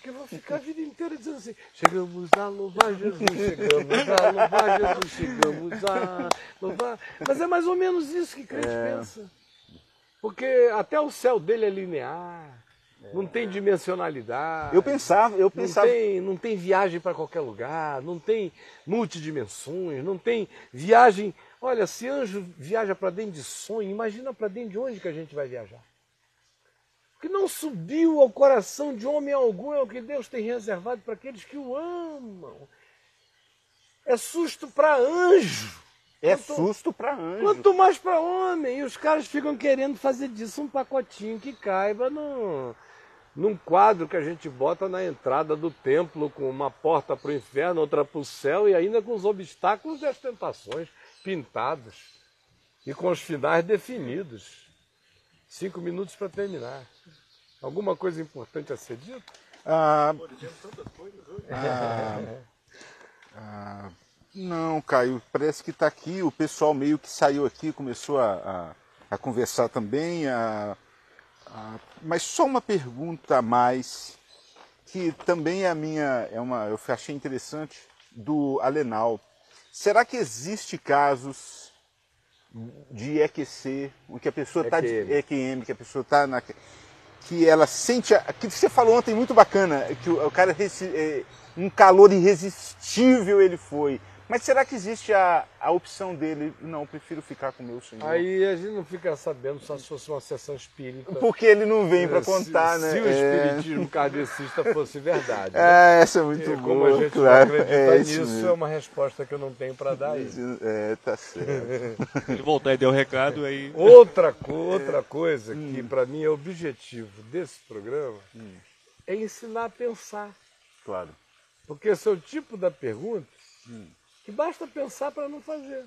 Que eu vou ficar a vida inteira dizendo assim: chegamos a louvar Jesus, chegamos a louvar Jesus, chegamos a louvar. Mas é mais ou menos isso que crente é. pensa. Porque até o céu dele é linear. Não tem dimensionalidade. Eu pensava, eu pensava. Não tem, não tem viagem para qualquer lugar, não tem multidimensões, não tem viagem. Olha, se anjo viaja para dentro de sonho, imagina para dentro de onde que a gente vai viajar. Que não subiu ao coração de homem algum é o que Deus tem reservado para aqueles que o amam. É susto para anjo. É quanto, susto para anjo. Quanto mais para homem. E os caras ficam querendo fazer disso um pacotinho que caiba no, num quadro que a gente bota na entrada do templo, com uma porta para o inferno, outra para o céu, e ainda com os obstáculos e as tentações pintados. E com os finais definidos. Cinco minutos para terminar. Alguma coisa importante a ser dita? Ah, ah, ah, não, Caio, parece que está aqui. O pessoal meio que saiu aqui, começou a, a, a conversar também, a, ah, mas só uma pergunta a mais, que também é a minha, é uma, eu achei interessante, do Alenal. Será que existe casos de EQC, em que a pessoa está de EQM, que a pessoa está na. que ela sente. que você falou ontem muito bacana, que o, o cara. É, um calor irresistível ele foi. Mas será que existe a, a opção dele? Não, prefiro ficar com o meu senhor. Aí a gente não fica sabendo só se fosse uma sessão espírita. Porque ele não vem para contar, se, né? Se o é. espiritismo é... kardecista fosse verdade. Né? É, essa é muito boa. Como a gente claro. não acredita é nisso, mesmo. é uma resposta que eu não tenho para dar aí. É, tá certo. ele voltar e deu o um recado aí. Outra, outra coisa que hum. para mim é objetivo desse programa hum. é ensinar a pensar. Claro. Porque esse é o tipo da pergunta hum que basta pensar para não fazer.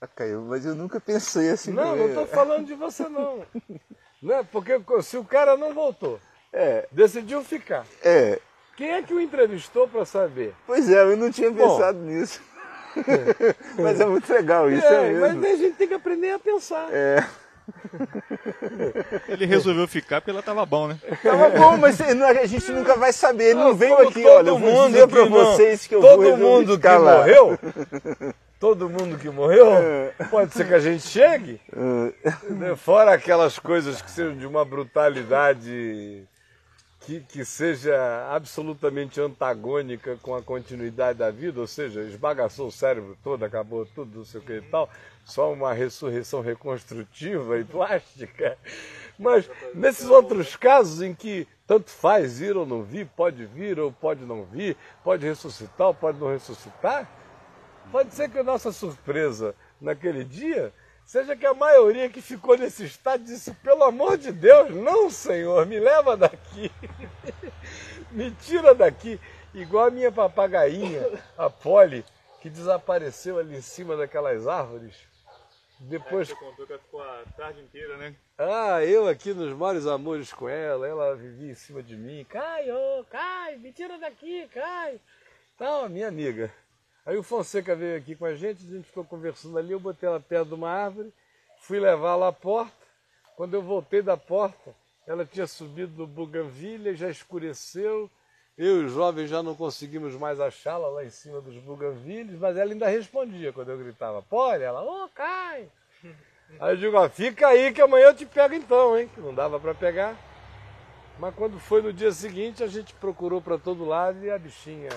Ah, Caio, mas eu nunca pensei assim. Não, não estou falando de você não. não é? Porque se o cara não voltou, é. decidiu ficar. É. Quem é que o entrevistou para saber? Pois é, eu não tinha pensado Bom, nisso. mas é muito legal isso, é, é mesmo. Mas a gente tem que aprender a pensar. É. Ele resolveu ficar porque ela tava bom, né? Tava bom, mas a gente nunca vai saber. Ele não, não veio aqui, olha, eu vou dizer pra vocês que eu todo vou mundo que lá. morreu, todo mundo que morreu, pode ser que a gente chegue. É. Fora aquelas coisas que sejam de uma brutalidade que, que seja absolutamente antagônica com a continuidade da vida, ou seja, esbagaçou o cérebro todo, acabou tudo, não sei o que e tal, só uma ressurreição reconstrutiva e plástica. Mas nesses outros casos em que tanto faz ir ou não vir, pode vir ou pode não vir, pode ressuscitar ou pode não ressuscitar, pode ser que a nossa surpresa naquele dia seja que a maioria que ficou nesse estado disse: pelo amor de Deus, não, Senhor, me leva daqui, me tira daqui. Igual a minha papagainha, a Polly, que desapareceu ali em cima daquelas árvores. Depois. É, você contou que ela ficou a tarde inteira, né? Ah, eu aqui nos maiores amores com ela, ela vivia em cima de mim. Caio, Caio, me tira daqui, Caio. Não, a minha amiga. Aí o Fonseca veio aqui com a gente, a gente ficou conversando ali, eu botei ela perto de uma árvore, fui levá-la à porta. Quando eu voltei da porta, ela tinha subido do buganvilha, já escureceu. Eu e os jovens já não conseguimos mais achá-la lá em cima dos buganvilhos, mas ela ainda respondia quando eu gritava, pode? Ela, ô, oh, cai! Aí eu digo, ó, fica aí que amanhã eu te pego então, hein? Que não dava para pegar. Mas quando foi no dia seguinte, a gente procurou para todo lado e a bichinha.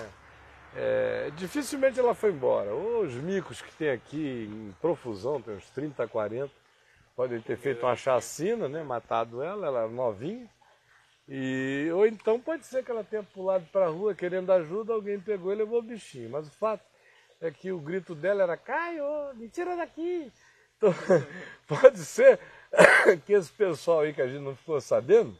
É, dificilmente ela foi embora. Os micos que tem aqui em profusão, tem uns 30, 40, podem ter feito uma chacina, né? Matado ela, ela era novinha. E, ou então pode ser que ela tenha pulado para a rua querendo ajuda, alguém pegou e levou o bichinho. Mas o fato é que o grito dela era Caio, me tira daqui! Então, pode ser que esse pessoal aí que a gente não ficou sabendo,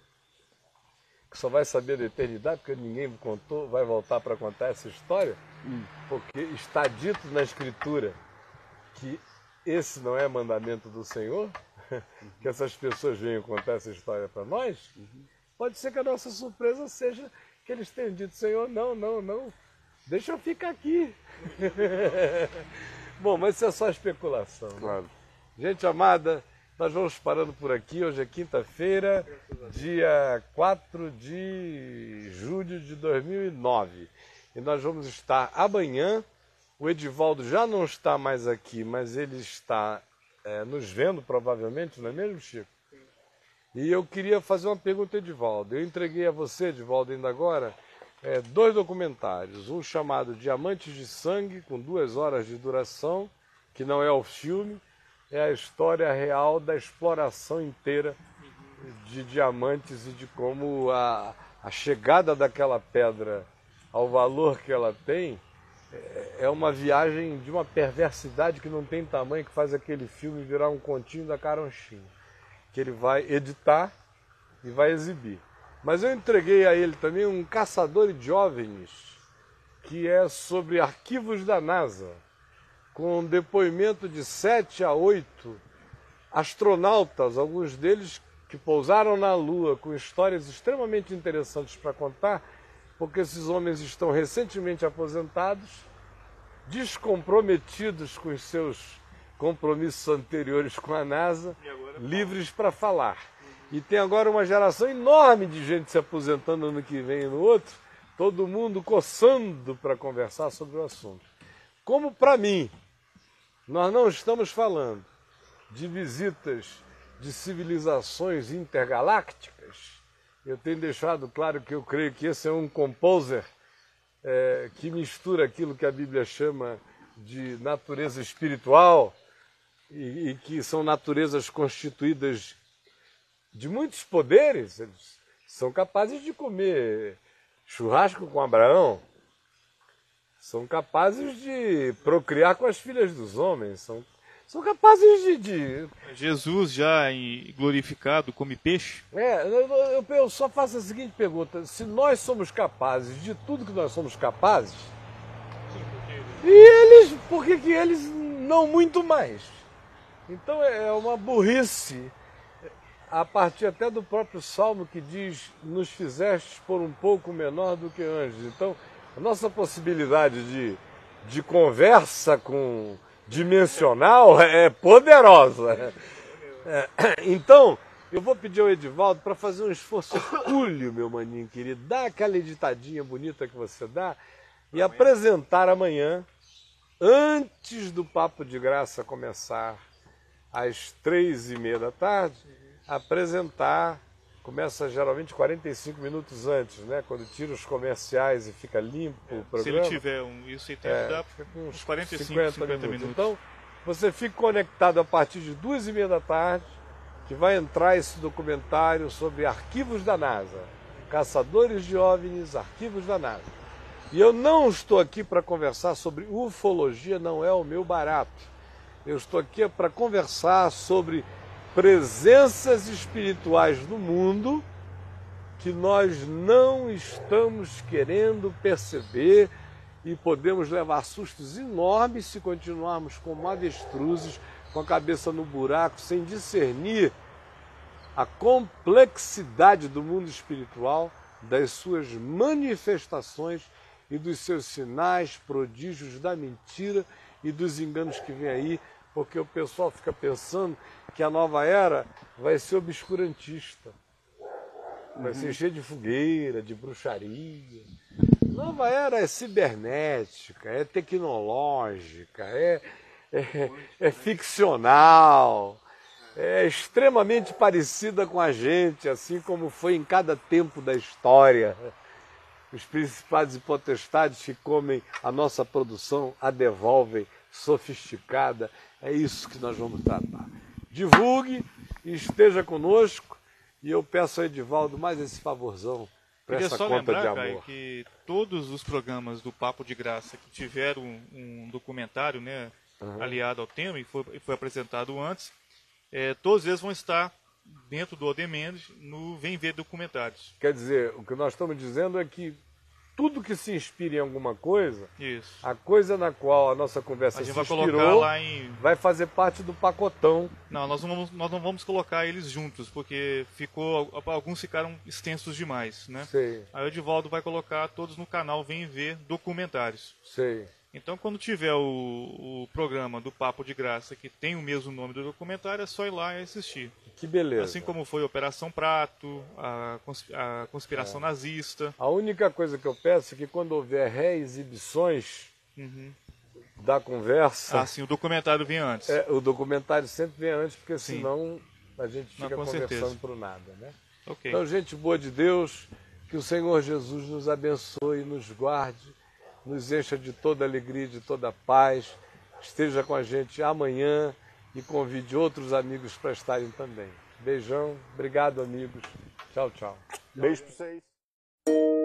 que só vai saber da eternidade, porque ninguém contou, vai voltar para contar essa história, hum. porque está dito na Escritura que esse não é mandamento do Senhor, que essas pessoas venham contar essa história para nós, pode ser que a nossa surpresa seja que eles tenham dito, Senhor, não, não, não, deixa eu ficar aqui. Bom, mas isso é só especulação. Né? Claro. Né? Gente amada, nós vamos parando por aqui. Hoje é quinta-feira, dia 4 de julho de 2009. E nós vamos estar amanhã. O Edivaldo já não está mais aqui, mas ele está é, nos vendo, provavelmente, não é mesmo, Chico? E eu queria fazer uma pergunta, Edivaldo. Eu entreguei a você, Edivaldo, ainda agora, é, dois documentários. Um chamado Diamantes de Sangue, com duas horas de duração, que não é o filme é a história real da exploração inteira de diamantes e de como a, a chegada daquela pedra ao valor que ela tem é, é uma viagem de uma perversidade que não tem tamanho, que faz aquele filme virar um continho da caronchinha, que ele vai editar e vai exibir. Mas eu entreguei a ele também um caçador de jovens, que é sobre arquivos da NASA com depoimento de sete a oito astronautas, alguns deles que pousaram na Lua, com histórias extremamente interessantes para contar, porque esses homens estão recentemente aposentados, descomprometidos com os seus compromissos anteriores com a NASA, livres para falar. E tem agora uma geração enorme de gente se aposentando ano que vem e no outro, todo mundo coçando para conversar sobre o assunto. Como para mim, nós não estamos falando de visitas de civilizações intergalácticas. Eu tenho deixado claro que eu creio que esse é um composer é, que mistura aquilo que a Bíblia chama de natureza espiritual e, e que são naturezas constituídas de muitos poderes. Eles são capazes de comer churrasco com Abraão, são capazes de procriar com as filhas dos homens, são, são capazes de, de... Jesus já glorificado come peixe? É, eu, eu, só faço a seguinte pergunta: se nós somos capazes de tudo que nós somos capazes, e eles, por que, que eles não muito mais? Então é, é uma burrice, a partir até do próprio Salmo que diz: Nos fizeste por um pouco menor do que anjos. Então, a nossa possibilidade de, de conversa com dimensional é poderosa. É, então, eu vou pedir ao Edivaldo para fazer um esforço hercúleo, meu maninho querido, dar aquela editadinha bonita que você dá e apresentar amanhã, antes do Papo de Graça começar, às três e meia da tarde, apresentar Começa geralmente 45 minutos antes, né? Quando tira os comerciais e fica limpo é, o programa. Se ele tiver um, isso aí tem é, dá uns 45, 50, 50 minutos. minutos. Então, você fica conectado a partir de duas e meia da tarde, que vai entrar esse documentário sobre arquivos da NASA. Caçadores de OVNIs, arquivos da NASA. E eu não estou aqui para conversar sobre ufologia, não é o meu barato. Eu estou aqui para conversar sobre presenças espirituais no mundo que nós não estamos querendo perceber e podemos levar sustos enormes se continuarmos como avestruzes, com a cabeça no buraco, sem discernir a complexidade do mundo espiritual, das suas manifestações e dos seus sinais, prodígios, da mentira e dos enganos que vem aí, porque o pessoal fica pensando que a nova era vai ser obscurantista. Vai ser cheia de fogueira, de bruxaria. Nova era é cibernética, é tecnológica, é, é, é ficcional, é extremamente parecida com a gente, assim como foi em cada tempo da história. Os principados e potestades que comem a nossa produção a devolvem sofisticada. É isso que nós vamos tratar. Divulgue e esteja conosco. E eu peço a Edivaldo mais esse favorzão para essa só conta lembrar, de amor. Caio, que todos os programas do Papo de Graça que tiveram um, documentário né, aliado ao tema e foi, foi apresentado antes, é, todos eles vão estar dentro do Odemendes no Vem Ver Documentários. Quer dizer, o que nós estamos dizendo é que tudo que se inspire em alguma coisa, Isso. a coisa na qual a nossa conversa A se vai inspirou, lá em. vai fazer parte do pacotão. Não, nós não, vamos, nós não vamos colocar eles juntos, porque ficou. Alguns ficaram extensos demais, né? Sei, Aí o Edivaldo vai colocar todos no canal Vem Ver Documentários. sei. Então, quando tiver o, o programa do Papo de Graça, que tem o mesmo nome do documentário, é só ir lá e assistir. Que beleza. Assim como foi Operação Prato, a, a conspiração nazista. A única coisa que eu peço é que quando houver reexibições da conversa, Assim, o documentário vem antes. é, o documentário sempre vem antes, porque Sim. senão a gente Não, fica com conversando por nada, né? Ok. Então, gente boa de Deus, que o Senhor Jesus nos abençoe, nos guarde, nos encha de toda alegria, de toda paz, esteja com a gente amanhã e convide outros amigos para estarem também. Beijão, obrigado amigos. Tchau, tchau. Beijo para vocês.